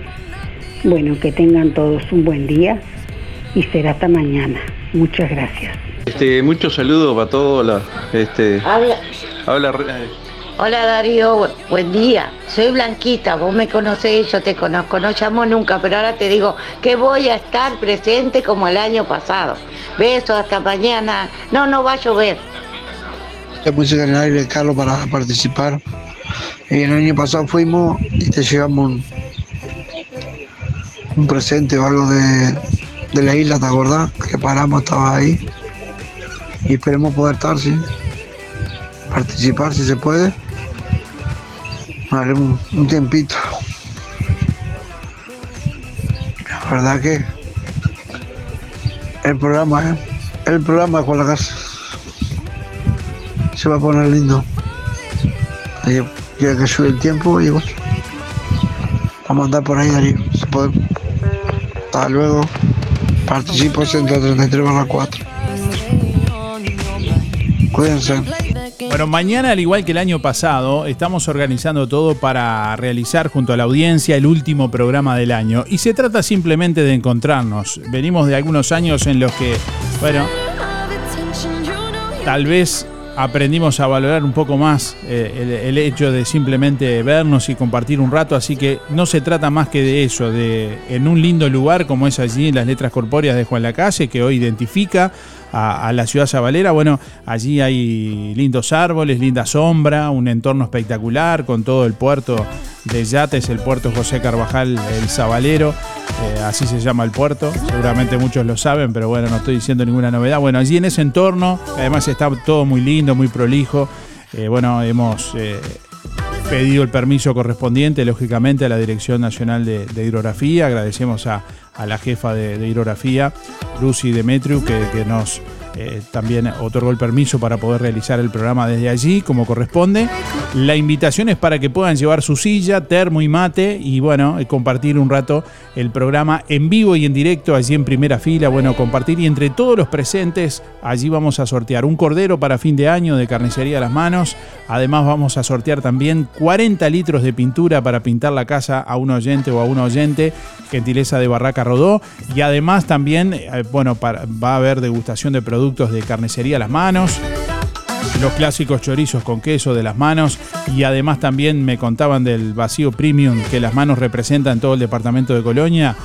Bueno, que tengan todos un buen día y será hasta mañana. Muchas gracias. Este, muchos saludos para todos. Este, Habla- habla eh, Hola Darío, bu- buen día. Soy Blanquita, vos me conocés, yo te conozco, no llamo nunca, pero ahora te digo que voy a estar presente como el año pasado. Besos, hasta mañana. No, no va a llover. La música en el aire, Carlos, para participar. Y el año pasado fuimos y te llevamos un, un presente o algo de, de la isla, ¿te acordás? Que paramos, estaba ahí. Y esperemos poder estar, sí. Participar si se puede. Haremos un, tiempito. La verdad que el programa, ¿eh? El programa Juan la Casa se va a poner lindo. Quiero que sube el tiempo y bueno. Vamos a andar por ahí, Darío. Hasta luego. Participo 133 barra 4. Cuídense. Bueno, mañana, al igual que el año pasado, estamos organizando todo para realizar junto a la audiencia el último programa del año. Y se trata simplemente de encontrarnos. Venimos de algunos años en los que, bueno, tal vez aprendimos a valorar un poco más eh, el, hecho de simplemente vernos y compartir un rato, así que no se trata más que de eso, de en un lindo lugar como es allí en las letras corpóreas de Juan Lacalle, que hoy identifica a, la ciudad sabalera, bueno, allí hay lindos árboles, linda sombra, un entorno espectacular con todo el puerto de yates, el puerto José Carvajal, el Sabalero, eh, así se llama el puerto, seguramente muchos lo saben, pero bueno, no estoy diciendo ninguna novedad. Bueno, allí en ese entorno, además está todo muy lindo, muy prolijo, eh, bueno, hemos... eh, pedido el permiso correspondiente, lógicamente, a la Dirección Nacional de, de Hidrografía. Agradecemos a, a la jefa de, de Hidrografía, Lucy Demetriu, que, que nos eh, también otorgó el permiso para poder realizar el programa desde allí, como corresponde. La invitación es para que puedan llevar su silla, termo y mate y, bueno, eh, compartir un rato el programa en vivo y en directo allí en primera fila. Bueno, compartir y entre todos los presentes, allí vamos a sortear un cordero para fin de año de carnicería a las manos. Además, vamos a sortear también 40 litros de pintura para pintar la casa a un oyente o a una oyente, gentileza de Barraca Rodó. Y además también, eh, bueno, va a haber degustación de productos de carnicería a las manos. Los clásicos chorizos con queso de las manos y además también me contaban del vacío premium que las manos representan en todo el departamento de Colonia,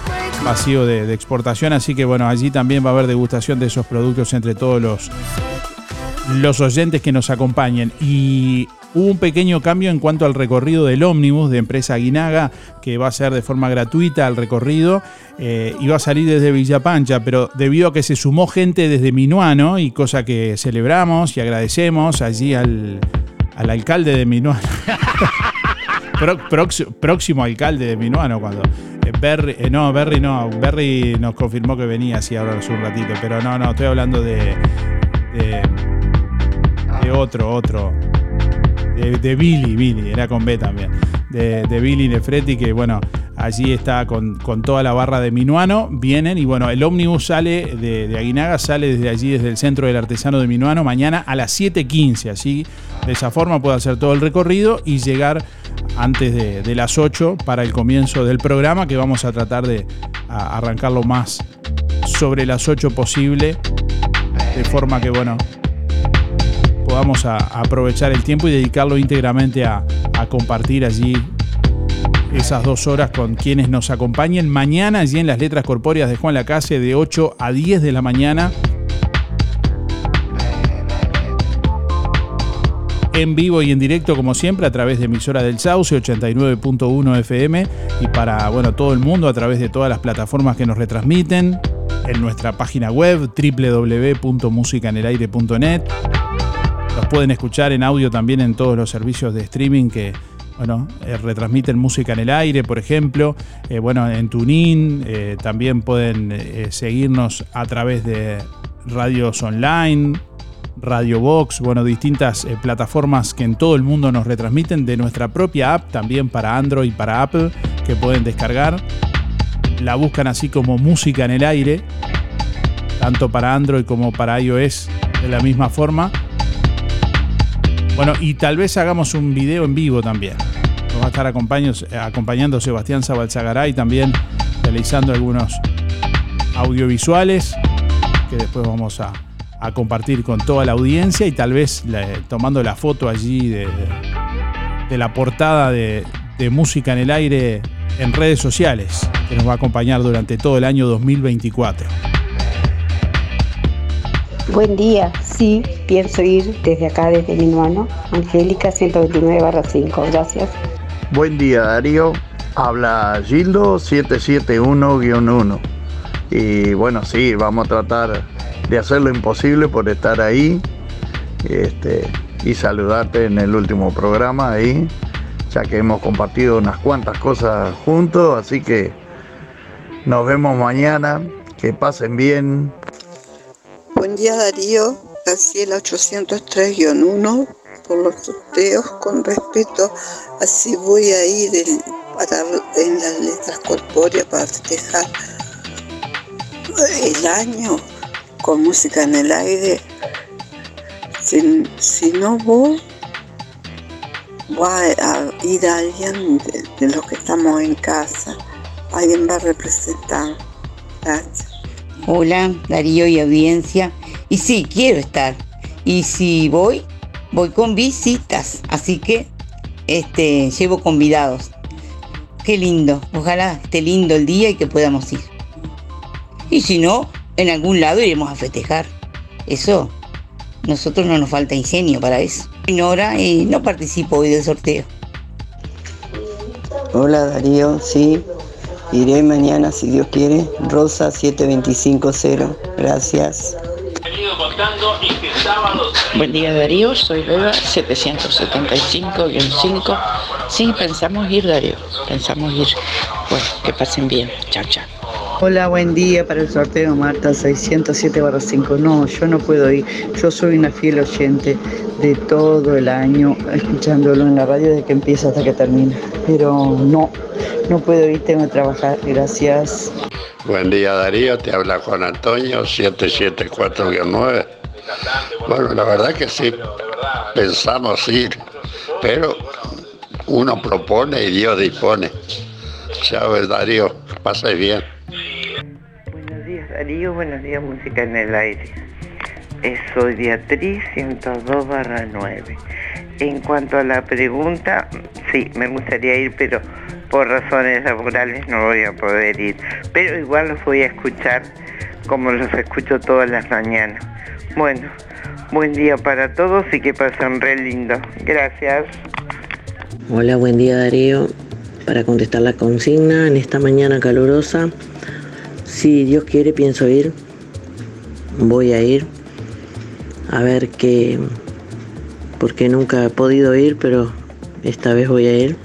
vacío de, de exportación, así que bueno, allí también va a haber degustación de esos productos entre todos los, los oyentes que nos acompañen. Y Hubo un pequeño cambio en cuanto al recorrido del ómnibus de empresa Aguinaga, que va a ser de forma gratuita al recorrido. Eh, iba a salir desde Villa Pancha, pero debido a que se sumó gente desde Minuano, y cosa que celebramos y agradecemos allí al, al alcalde de Minuano. próximo alcalde de Minuano, cuando eh, Berry, eh, no, Berry no, Berry nos confirmó que venía así ahora hace un ratito, pero no, no, estoy hablando de, de, de otro, otro de, Billy, Billy, era con B también, de, Billy Nefreti, que bueno, allí está con, toda la barra de Minuano, vienen y bueno, el ómnibus sale de, Aguinaga, sale desde allí, desde el centro del artesano de Minuano, mañana a las 7.15, así de esa forma puede hacer todo el recorrido y llegar antes de, las 8 para el comienzo del programa, que vamos a tratar de arrancarlo más sobre las 8 posible, de forma que bueno, podamos a, aprovechar el tiempo y dedicarlo íntegramente a, compartir allí esas dos horas con quienes nos acompañen mañana allí en las letras corpóreas de Juan Lacase de 8 a 10 de la mañana. En vivo y en directo, como siempre, a través de emisora del Sauce 89.1 FM y para bueno, todo el mundo a través de todas las plataformas que nos retransmiten, en nuestra página web www.musicanelaire.net pueden escuchar en audio también en todos los servicios de streaming que bueno, eh, retransmiten música en el aire, por ejemplo. Eh, bueno, en TuneIn eh, también pueden seguirnos a través de radios online, Radio Box, bueno, distintas plataformas que en todo el mundo nos retransmiten, de nuestra propia app también para Android y para Apple, que pueden descargar. La buscan así como música en el aire, tanto para Android como para iOS de la misma forma. Bueno, y tal vez hagamos un video en vivo también. Nos va a estar acompañando Sebastián Zabalzagaray también realizando algunos audiovisuales que después vamos a, compartir con toda la audiencia y tal vez tomando la foto allí de, la portada de, de Música en el Aire en redes sociales que nos va a acompañar durante todo el año 2024. Buen día, sí, pienso ir desde acá, desde Minuano, Angélica 129-5, gracias. Buen día Darío, habla Gildo 771-1. Y bueno, sí, vamos a tratar de hacer lo imposible por estar ahí este, y saludarte en el último programa ahí, ya que hemos compartido unas cuantas cosas juntos, así que nos vemos mañana, que pasen bien, Día Darío, el 803-1 por los sorteos con respeto así voy a ir en, las letras corpóreas para festejar el año con música en el aire. Si, no voy, va a ir alguien de, de los que estamos en casa. Alguien va a representar. Gracias. Hola, Darío y audiencia. Y sí, quiero estar. Y si voy, voy con visitas. Así que este, llevo convidados. Qué lindo. Ojalá esté lindo el día y que podamos ir. Y si no, en algún lado iremos a festejar. Eso, nosotros no nos falta ingenio para eso. Y no participo hoy del sorteo. Hola Darío, sí, Iré mañana si Dios quiere. Rosa 7250. Gracias. Buen día Darío, soy Beba 775-5. Sí, pensamos ir Darío, pensamos ir. Bueno, que pasen bien. Chao, chao. Hola, buen día para el sorteo Marta 607 5. No, yo no puedo ir. Yo soy una fiel oyente de todo el año, escuchándolo en la radio desde que empieza hasta que termina. Pero no, no puedo ir, tengo que trabajar. Gracias. Buen día Darío, te habla Juan Antonio 774-9. Bueno, la verdad que sí, pensamos ir, pero uno propone y Dios dispone. Chao Darío, pase bien. Darío, buenos días, música en el aire. Soy Beatriz 102 barra 9. En cuanto a la pregunta, sí, me gustaría ir, pero por razones laborales no voy a poder ir. Pero igual los voy a escuchar como los escucho todas las mañanas. Bueno, buen día para todos y que pasen re lindo. Gracias. Hola, buen día Darío. Para contestar la consigna en esta mañana calurosa, si Dios quiere pienso ir, voy a ir a ver qué, porque nunca he podido ir, pero esta vez voy a ir.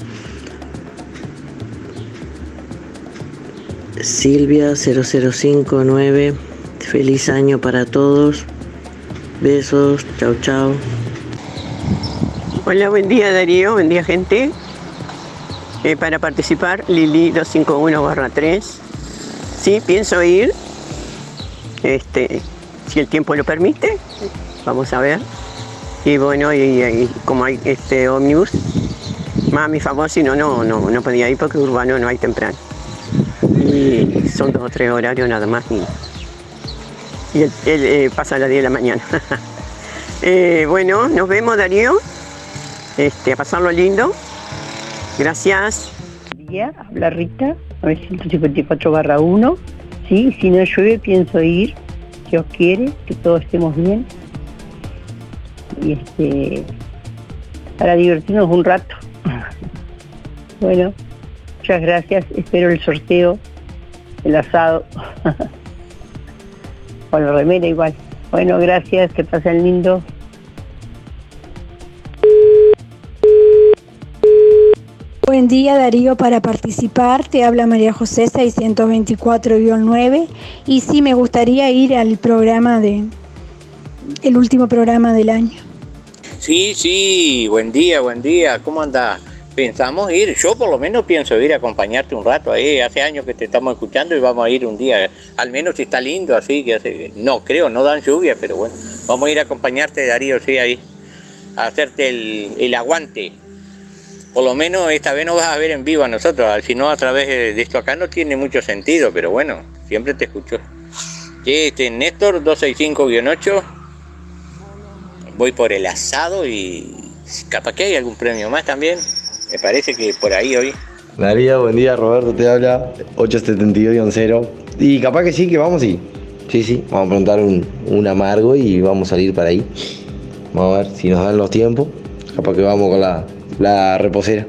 Silvia 0059, feliz año para todos. Besos, chao chao. Hola, buen día Darío, buen día gente. Eh, para participar, Lili 251-3. Sí, pienso ir. Este, si el tiempo lo permite, vamos a ver. Y bueno, y, como hay este ómnibus, más a mi favor, si no, no, no, no podía ir porque urbano no hay temprano. Y son dos o tres horarios nada más. Y, y él, eh, pasa a las 10 de la mañana. Eh, bueno, nos vemos Darío. Este, a pasarlo lindo. Gracias. Día, habla Rita, 954 barra 1. Sí, si no llueve pienso ir, si os quiere, que todos estemos bien. Y este, para divertirnos un rato. Bueno, muchas gracias. Espero el sorteo, el asado. o la remera igual. Bueno, gracias, que pasen lindo. Buen día Darío para participar, te habla María José 624-9 y sí me gustaría ir al programa de el último programa del año. Sí, sí, buen día, buen día, ¿cómo andás? Pensamos ir, yo por lo menos pienso ir a acompañarte un rato ahí, hace años que te estamos escuchando y vamos a ir un día, al menos si está lindo así, que hace, no creo, no dan lluvia, pero bueno, vamos a ir a acompañarte Darío, sí, ahí, a hacerte el, el aguante por lo menos esta vez no vas a ver en vivo a nosotros, si no a través de esto acá no tiene mucho sentido, pero bueno, siempre te escucho. Este Néstor 265-8, voy por el asado y capaz que hay algún premio más también, me parece que por ahí hoy. Darío, buen día, Roberto te habla, 872-0, y capaz que sí, que vamos y sí, sí, vamos a preguntar un, un amargo y vamos a salir para ahí. Vamos a ver si nos dan los tiempos, capaz que vamos con la la reposera.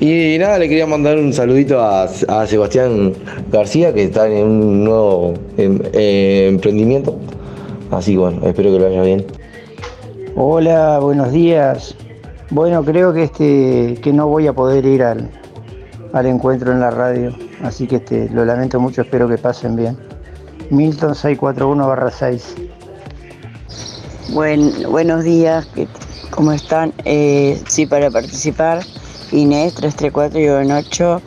Y nada, le quería mandar un saludito a, Sebastián García, que está en un nuevo em, eh, emprendimiento. Así que bueno, espero que lo vaya bien. Hola, buenos días. Bueno, creo que este que no voy a poder ir al, al encuentro en la radio, así que este, lo lamento mucho, espero que pasen bien. Milton 641 6. Buen, buenos días, ¿Cómo están? Eh, sí, para participar, Inés 334-8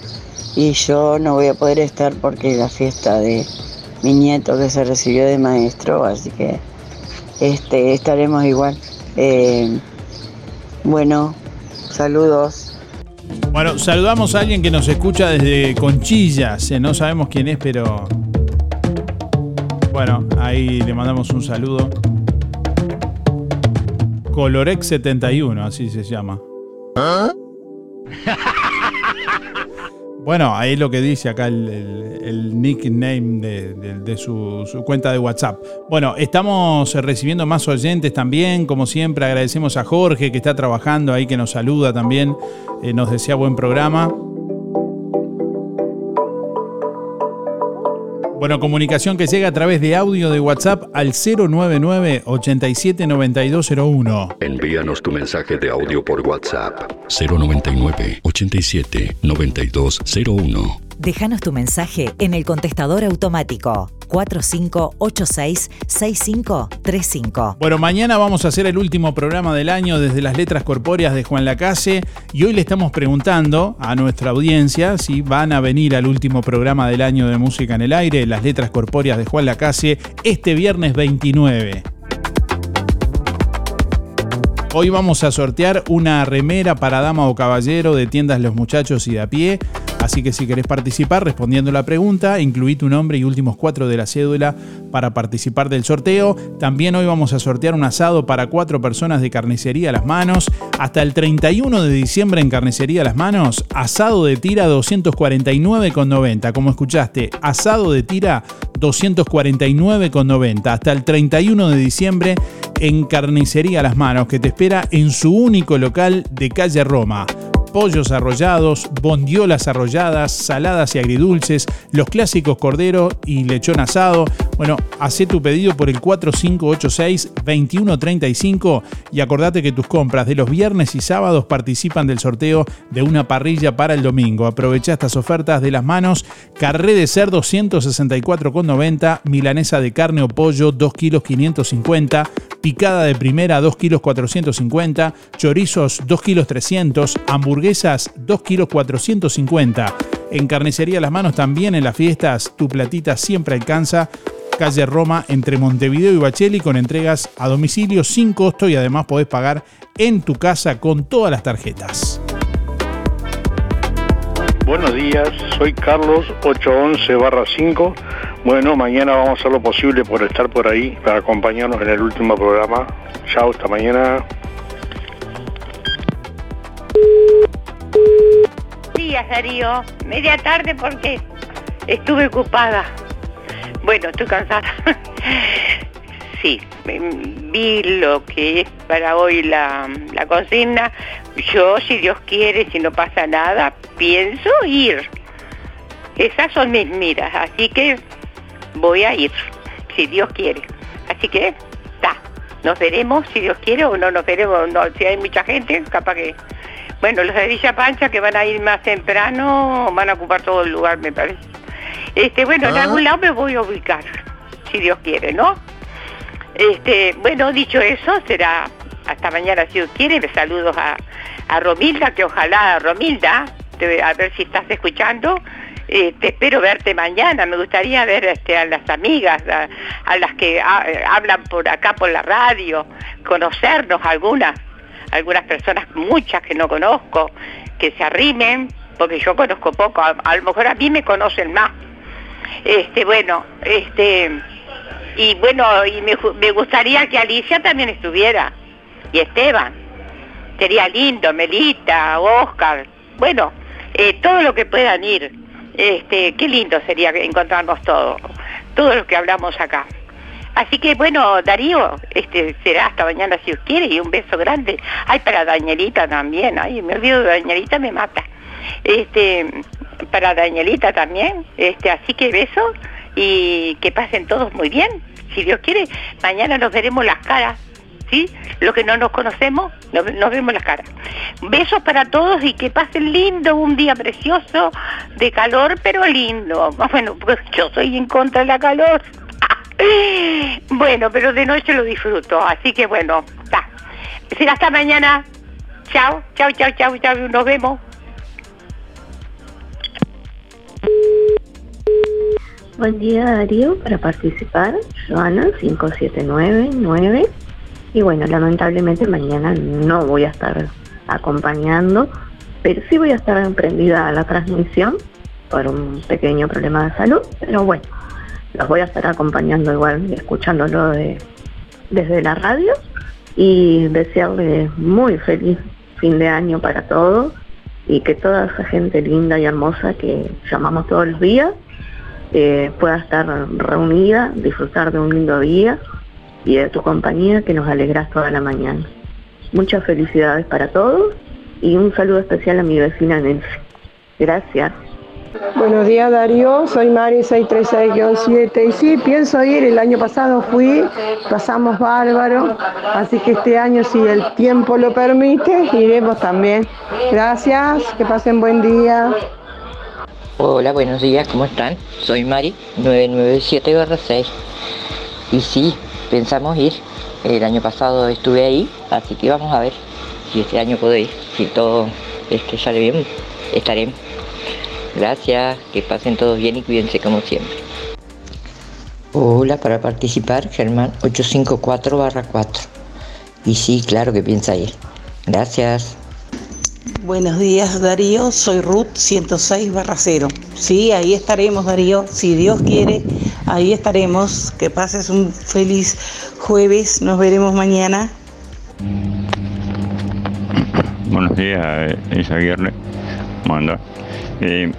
y yo no voy a poder estar porque la fiesta de mi nieto que se recibió de maestro, así que este, estaremos igual. Eh, bueno, saludos. Bueno, saludamos a alguien que nos escucha desde Conchillas, eh, no sabemos quién es, pero bueno, ahí le mandamos un saludo. Colorex 71, así se llama. Bueno, ahí lo que dice acá el, nickname de, su, cuenta de WhatsApp. Bueno, estamos recibiendo más oyentes también, como siempre. Agradecemos a Jorge que está trabajando ahí, que nos saluda también. Eh, nos desea buen programa. Bueno, comunicación que llega a través de audio de WhatsApp al 099 879201 Envíanos tu mensaje de audio por WhatsApp 099 87 9201. Déjanos tu mensaje en el contestador automático 4586-6535. Bueno, mañana vamos a hacer el último programa del año desde las letras corpóreas de Juan Lacase y hoy le estamos preguntando a nuestra audiencia si van a venir al último programa del año de Música en el Aire, las letras corpóreas de Juan Lacase, este viernes 29. Hoy vamos a sortear una remera para dama o caballero de tiendas Los Muchachos y de a pie Así que si querés participar respondiendo la pregunta, incluí tu nombre y últimos cuatro de la cédula para participar del sorteo. También hoy vamos a sortear un asado para cuatro personas de carnicería a las manos. Hasta el 31 de diciembre en carnicería a las manos, asado de tira 249,90. Como escuchaste, asado de tira 249,90. Hasta el 31 de diciembre en carnicería a las manos, que te espera en su único local de calle Roma pollos arrollados, bondiolas arrolladas, saladas y agridulces, los clásicos cordero y lechón asado. Bueno, haz tu pedido por el 4586-2135 y acordate que tus compras de los viernes y sábados participan del sorteo de una parrilla para el domingo. Aprovecha estas ofertas de las manos. Carré de cerdo 164,90, milanesa de carne o pollo 2 kilos 550, picada de primera 2 kilos 450, chorizos 2 kilos 300, hamburguesas 2 kilos 450. En Carnicería Las Manos también en las fiestas tu platita siempre alcanza. Calle Roma entre Montevideo y Bacheli con entregas a domicilio sin costo y además podés pagar en tu casa con todas las tarjetas. Buenos días, soy Carlos 811-5. Bueno, mañana vamos a hacer lo posible por estar por ahí, para acompañarnos en el último programa. Chao, hasta mañana. Días, Darío. Media tarde porque estuve ocupada. Bueno, estoy cansada. sí, vi lo que es para hoy la, la consigna. Yo, si Dios quiere, si no pasa nada, pienso ir. Esas son mis miras, así que voy a ir, si Dios quiere. Así que, está, nos veremos, si Dios quiere, o no nos veremos, no, si hay mucha gente, capaz que... Bueno, los de Villa Pancha que van a ir más temprano van a ocupar todo el lugar, me parece. Este, bueno, en Ah. algún lado me voy a ubicar, si Dios quiere, ¿no? Este, bueno, dicho eso, será hasta mañana si Dios quiere. Saludos a, a Romilda, que ojalá, Romilda, te- a ver si estás escuchando. eh, te espero verte mañana. Me gustaría ver este, a las amigas, a, a las que ha- eh, hablan por acá por la radio, conocernos algunas, algunas personas, muchas que no conozco, que se arrimen, porque yo conozco poco. A, lo mejor a mí me conocen más. Este, bueno, este, y bueno, y me, me gustaría que Alicia también estuviera, y Esteban. Sería lindo, Melita, Oscar, bueno, eh, todo lo que puedan ir. Este, qué lindo sería encontrarnos todos, todos los que hablamos acá. Así que bueno, Darío, este será hasta mañana si Dios quiere y un beso grande. Ay, para Dañelita también, ay, me olvido de Dañelita, me mata. Este, para Dañelita también, este, así que beso y que pasen todos muy bien. Si Dios quiere, mañana nos veremos las caras, ¿sí? Los que no nos conocemos, nos, nos vemos las caras. Besos para todos y que pasen lindo, un día precioso, de calor, pero lindo. Bueno, pues yo soy en contra de la calor. Bueno, pero de noche lo disfruto, así que bueno, está. Será hasta mañana. Chao, chao, chao, chao, chao, nos vemos. Buen día Darío, para participar, Joana 5799. Y bueno, lamentablemente mañana no voy a estar acompañando, pero sí voy a estar emprendida a la transmisión por un pequeño problema de salud, pero bueno, los voy a estar acompañando igual, escuchándolo de- desde la radio y desearles muy feliz fin de año para todos y que toda esa gente linda y hermosa que llamamos todos los días eh, pueda estar reunida, disfrutar de un lindo día y de tu compañía que nos alegras toda la mañana. Muchas felicidades para todos y un saludo especial a mi vecina Nancy. Gracias. Buenos días Darío, soy Mari 636-7 y sí, pienso ir, el año pasado fui, pasamos bárbaro, así que este año si el tiempo lo permite, iremos también. Gracias, que pasen buen día. Hola, buenos días, ¿cómo están? Soy Mari, 997-6. Y sí, pensamos ir. El año pasado estuve ahí, así que vamos a ver si este año puedo ir. Si todo este sale bien, estaré. Gracias, que pasen todos bien y cuídense como siempre. Hola, para participar, Germán 854-4. Y sí, claro que piensa ir. Gracias. Buenos días Darío, soy Ruth 106 barra 0. Sí, ahí estaremos Darío, si Dios quiere, ahí estaremos. Que pases un feliz jueves, nos veremos mañana. Buenos días, Isaguirre. Manda. Eh,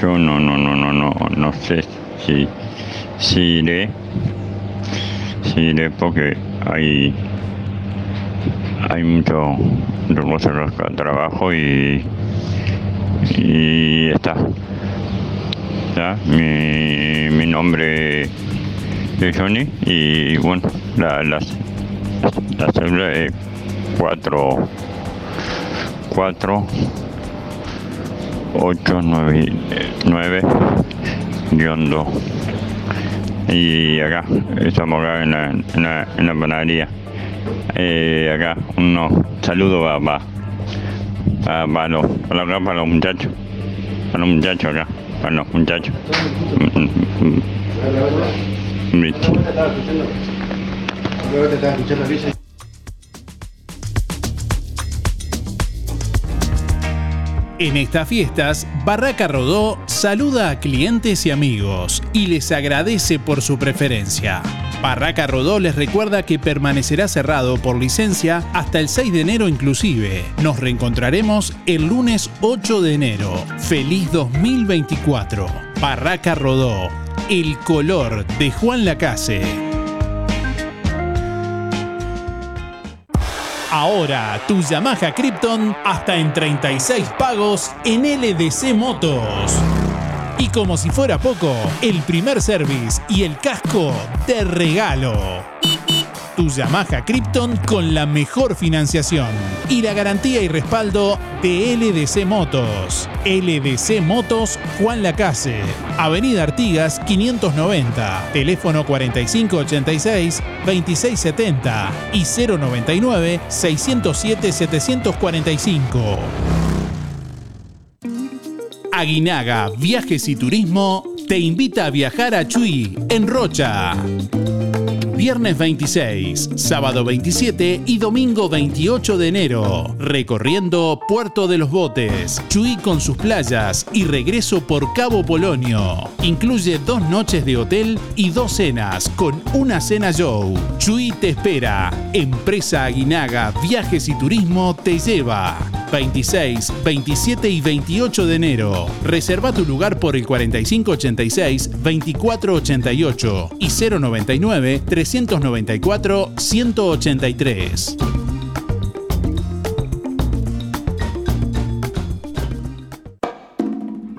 yo no, no, no, no, no, no sé si, si iré, si iré porque hay, hay mucho de trabajo y, y está. ¿Ya? Mi, mi nombre es Johnny y bueno, la, la, la célula es 4, 4, 8, 9, 9, guion 2. Y acá, estamos acá en la, en la, en la panadería. Eh, acá, unos saludos va, va los, para, para los muchachos, para los muchachos acá, para los muchachos. Mm, En estas fiestas, Barraca Rodó saluda a clientes y amigos y les agradece por su preferencia. Barraca Rodó les recuerda que permanecerá cerrado por licencia hasta el 6 de enero inclusive. Nos reencontraremos el lunes 8 de enero. Feliz 2024. Barraca Rodó. El color de Juan Lacase. Ahora tu Yamaha Krypton hasta en 36 pagos en LDC Motos. Y como si fuera poco, el primer service y el casco de regalo. Tu Yamaha Krypton con la mejor financiación y la garantía y respaldo de LDC Motos. LDC Motos Juan Lacase, Avenida Artigas 590, teléfono 4586-2670 y 099-607-745. Aguinaga Viajes y Turismo te invita a viajar a Chuy, en Rocha. Viernes 26, sábado 27 y domingo 28 de enero. Recorriendo Puerto de los Botes, Chuy con sus playas y regreso por Cabo Polonio. Incluye dos noches de hotel y dos cenas con una cena show. Chuy te espera. Empresa Aguinaga Viajes y Turismo te lleva. 26, 27 y 28 de enero. Reserva tu lugar por el 4586-2488 y 099-394-183.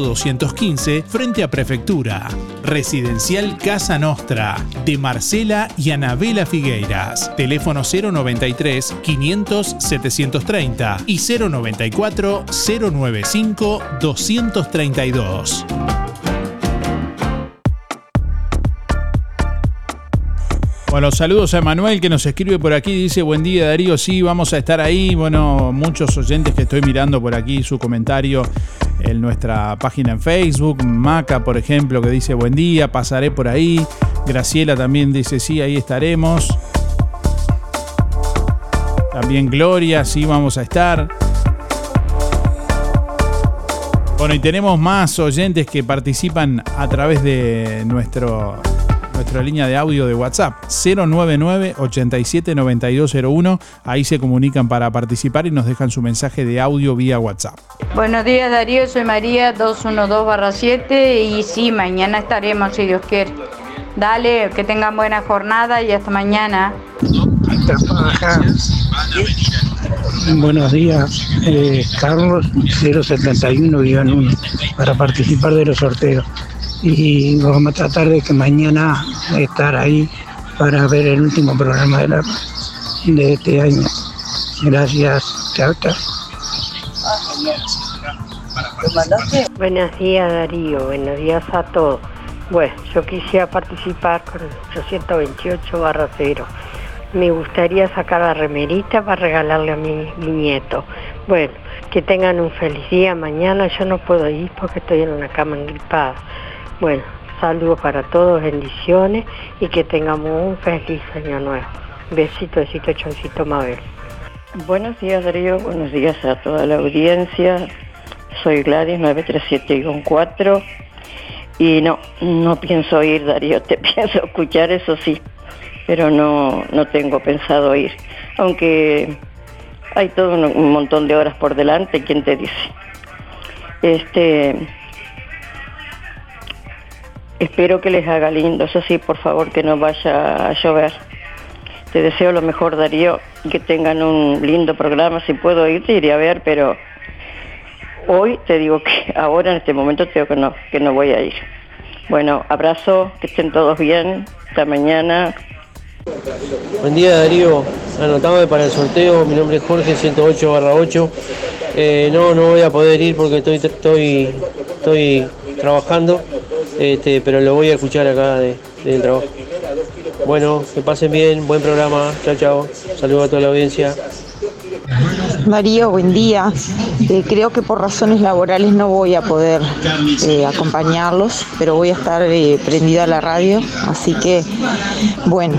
215, frente a Prefectura. Residencial Casa Nostra, de Marcela y Anabela Figueiras. Teléfono 093 500 730 y 094 095 232. Bueno, saludos a Emanuel que nos escribe por aquí, dice buen día Darío, sí, vamos a estar ahí. Bueno, muchos oyentes que estoy mirando por aquí su comentario en nuestra página en Facebook, Maca por ejemplo que dice buen día, pasaré por ahí. Graciela también dice sí, ahí estaremos. También Gloria, sí, vamos a estar. Bueno, y tenemos más oyentes que participan a través de nuestro nuestra línea de audio de WhatsApp 099 879201 Ahí se comunican para participar y nos dejan su mensaje de audio vía WhatsApp. Buenos días Darío, soy María 212-7 y sí, mañana estaremos si Dios quiere. Dale, que tengan buena jornada y hasta mañana. Buenos días, eh, Carlos 071-1 para participar de los sorteos y vamos a tratar de que mañana estar ahí para ver el último programa de, este año. Gracias, chao, chao. Buenos días Darío, buenos días a todos. Bueno, yo quisiera participar con el 828 barra 0. Me gustaría sacar la remerita para regalarle a mi, mi nieto. Bueno, que tengan un feliz día. Mañana yo no puedo ir porque estoy en una cama engripada. Bueno, saludos para todos, bendiciones y que tengamos un feliz año nuevo. Besito, besito, choncito Mabel. Buenos días Darío, buenos días a toda la audiencia. Soy Gladys 937-4 y no, no pienso ir Darío, te pienso escuchar eso sí, pero no, no tengo pensado ir. Aunque hay todo un, montón de horas por delante, ¿quién te dice? Este, espero que les haga lindo, eso sí, por favor que no vaya a llover. Te deseo lo mejor Darío, que tengan un lindo programa, si puedo ir te iré a ver, pero hoy te digo que ahora en este momento tengo que no, que no voy a ir. Bueno, abrazo, que estén todos bien, hasta mañana. Buen día Darío, anotame para el sorteo, mi nombre es Jorge 108 barra 8. Eh, no, no voy a poder ir porque estoy, estoy, estoy trabajando, este, pero lo voy a escuchar acá de- del trabajo. Bueno, que pasen bien, buen programa, chao chao, saludos a toda la audiencia. Darío, buen día. Eh, creo que por razones laborales no voy a poder eh, acompañarlos, pero voy a estar eh, prendida a la radio, así que bueno,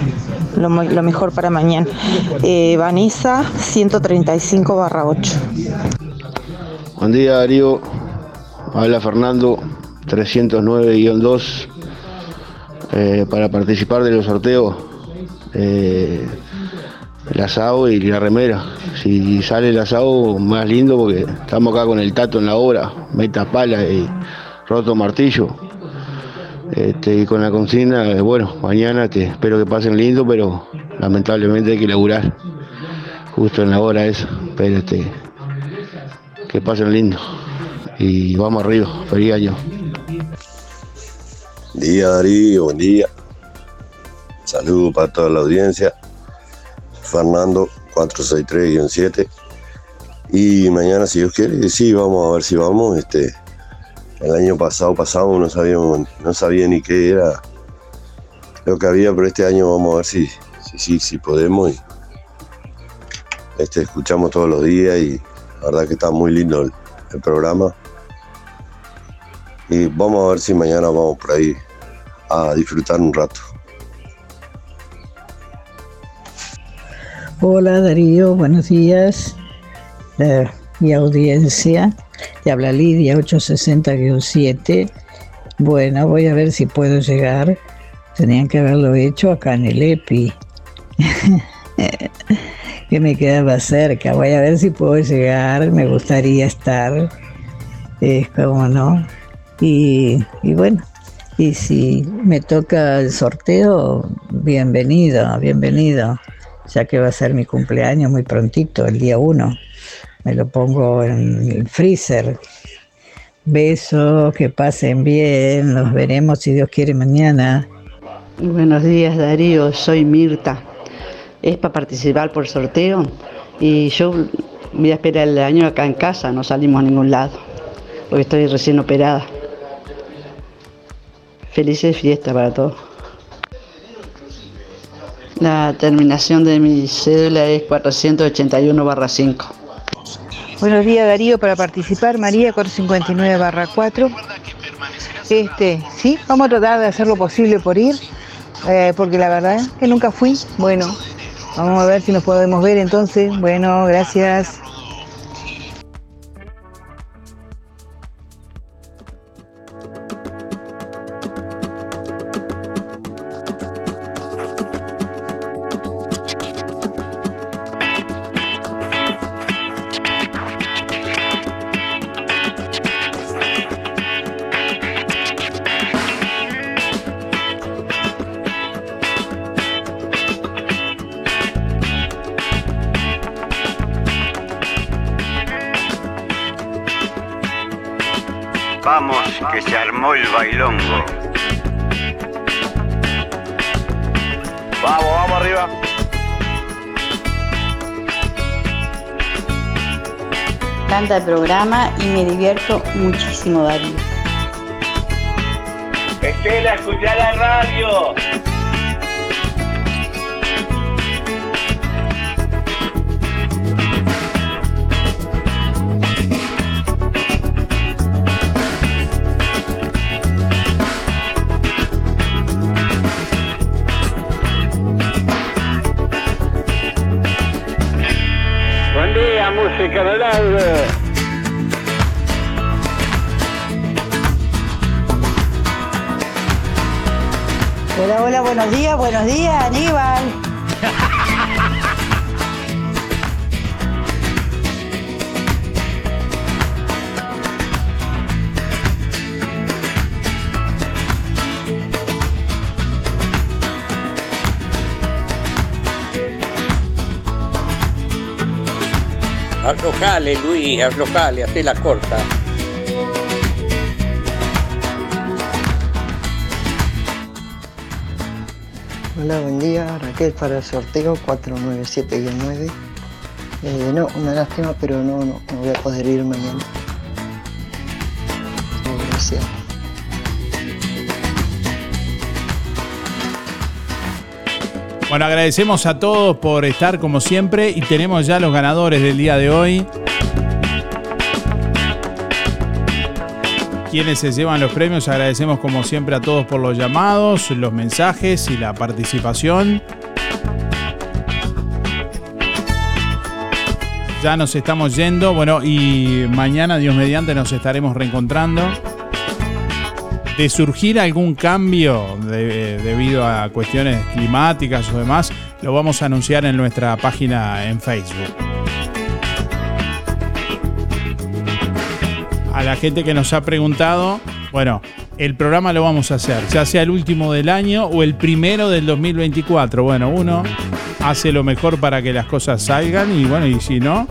lo, mejor para mañana. Vanessa, 135 barra 8. Buen día Darío, habla Fernando 309-2 eh, para participar de los sorteos el asado y la remera. Si sale el asado más lindo porque estamos acá con el tato en la obra, meta pala y roto martillo. Este, y con la consigna, eh, bueno, mañana te espero que pasen lindo, pero lamentablemente hay que laburar justo en la hora esa. Pero este, que pasen lindo. Y vamos arriba, feliz año. Día Darío, buen día. Saludos para toda la audiencia. Fernando 463-7. Y mañana, si Dios quiere, sí, vamos a ver si vamos. Este, el año pasado pasamos, no sabíamos, no sabía ni qué era lo que había, pero este año vamos a ver si, si, si, si podemos. Este, escuchamos todos los días y la verdad que está muy lindo el, el programa. Y vamos a ver si mañana vamos por ahí a disfrutar un rato. Hola Darío, buenos días. Eh, y audiencia. Te habla Lidia 860-7. Bueno, voy a ver si puedo llegar. Tenían que haberlo hecho acá en el EPI. que me quedaba cerca. Voy a ver si puedo llegar. Me gustaría estar. Es como no. Y, y bueno, y si me toca el sorteo, bienvenido, bienvenido ya que va a ser mi cumpleaños muy prontito, el día 1. Me lo pongo en el freezer. Besos, que pasen bien, nos veremos si Dios quiere mañana. Buenos días Darío, soy Mirta. Es para participar por sorteo y yo voy a esperar el año acá en casa, no salimos a ningún lado, porque estoy recién operada. Felices fiestas para todos. La terminación de mi cédula es 481-5. Buenos días Darío, para participar María 459 barra 4. Este, sí, vamos a tratar de hacer lo posible por ir, eh, porque la verdad es que nunca fui. Bueno, vamos a ver si nos podemos ver entonces. Bueno, gracias. Bailongo. Vamos, vamos arriba. encanta el programa y me divierto muchísimo, Darío. Estela, escucha la radio. Buenos días, buenos días, Aníbal. Aflojale, Luis, aflojale, hacé la corta. Hola, buen día. Raquel para el sorteo 497-9. Eh, no, una lástima, pero no, no, no voy a poder ir mañana. No, gracias. Bueno, agradecemos a todos por estar como siempre y tenemos ya los ganadores del día de hoy. Quienes se llevan los premios, agradecemos como siempre a todos por los llamados, los mensajes y la participación. Ya nos estamos yendo, bueno, y mañana, Dios mediante, nos estaremos reencontrando. De surgir algún cambio de- debido a cuestiones climáticas o demás, lo vamos a anunciar en nuestra página en Facebook. A la gente que nos ha preguntado, bueno, el programa lo vamos a hacer, ya sea el último del año o el primero del 2024. Bueno, uno hace lo mejor para que las cosas salgan y bueno, y si no,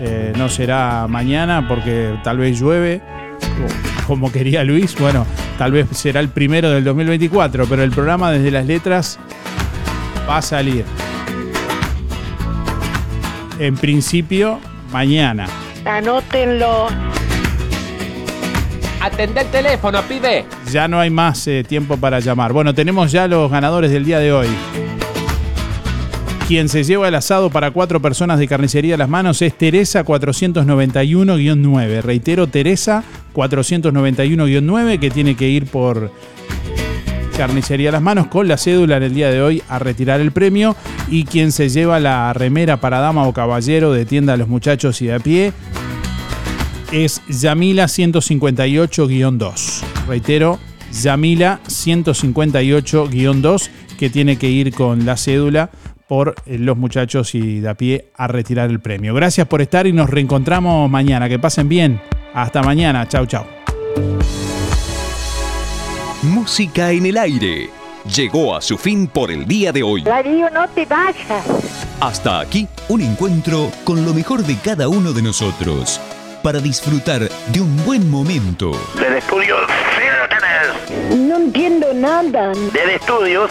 eh, no será mañana porque tal vez llueve, como quería Luis, bueno, tal vez será el primero del 2024, pero el programa desde las letras va a salir. En principio, mañana. Anótenlo. Atende el teléfono, pibe. Ya no hay más eh, tiempo para llamar. Bueno, tenemos ya los ganadores del día de hoy. Quien se lleva el asado para cuatro personas de carnicería a las manos es Teresa 491-9. Reitero, Teresa 491-9 que tiene que ir por carnicería a las manos con la cédula en el día de hoy a retirar el premio. Y quien se lleva la remera para dama o caballero de tienda a los muchachos y de a pie es Yamila 158-2. Reitero, Yamila 158-2 que tiene que ir con la cédula por eh, los muchachos y de a pie a retirar el premio. Gracias por estar y nos reencontramos mañana. Que pasen bien. Hasta mañana. Chau, chau. Música en el aire. Llegó a su fin por el día de hoy. Darío, no te vayas. Hasta aquí un encuentro con lo mejor de cada uno de nosotros para disfrutar de un buen momento. Del estudio sigan ustedes. No entiendo nada. Del estudios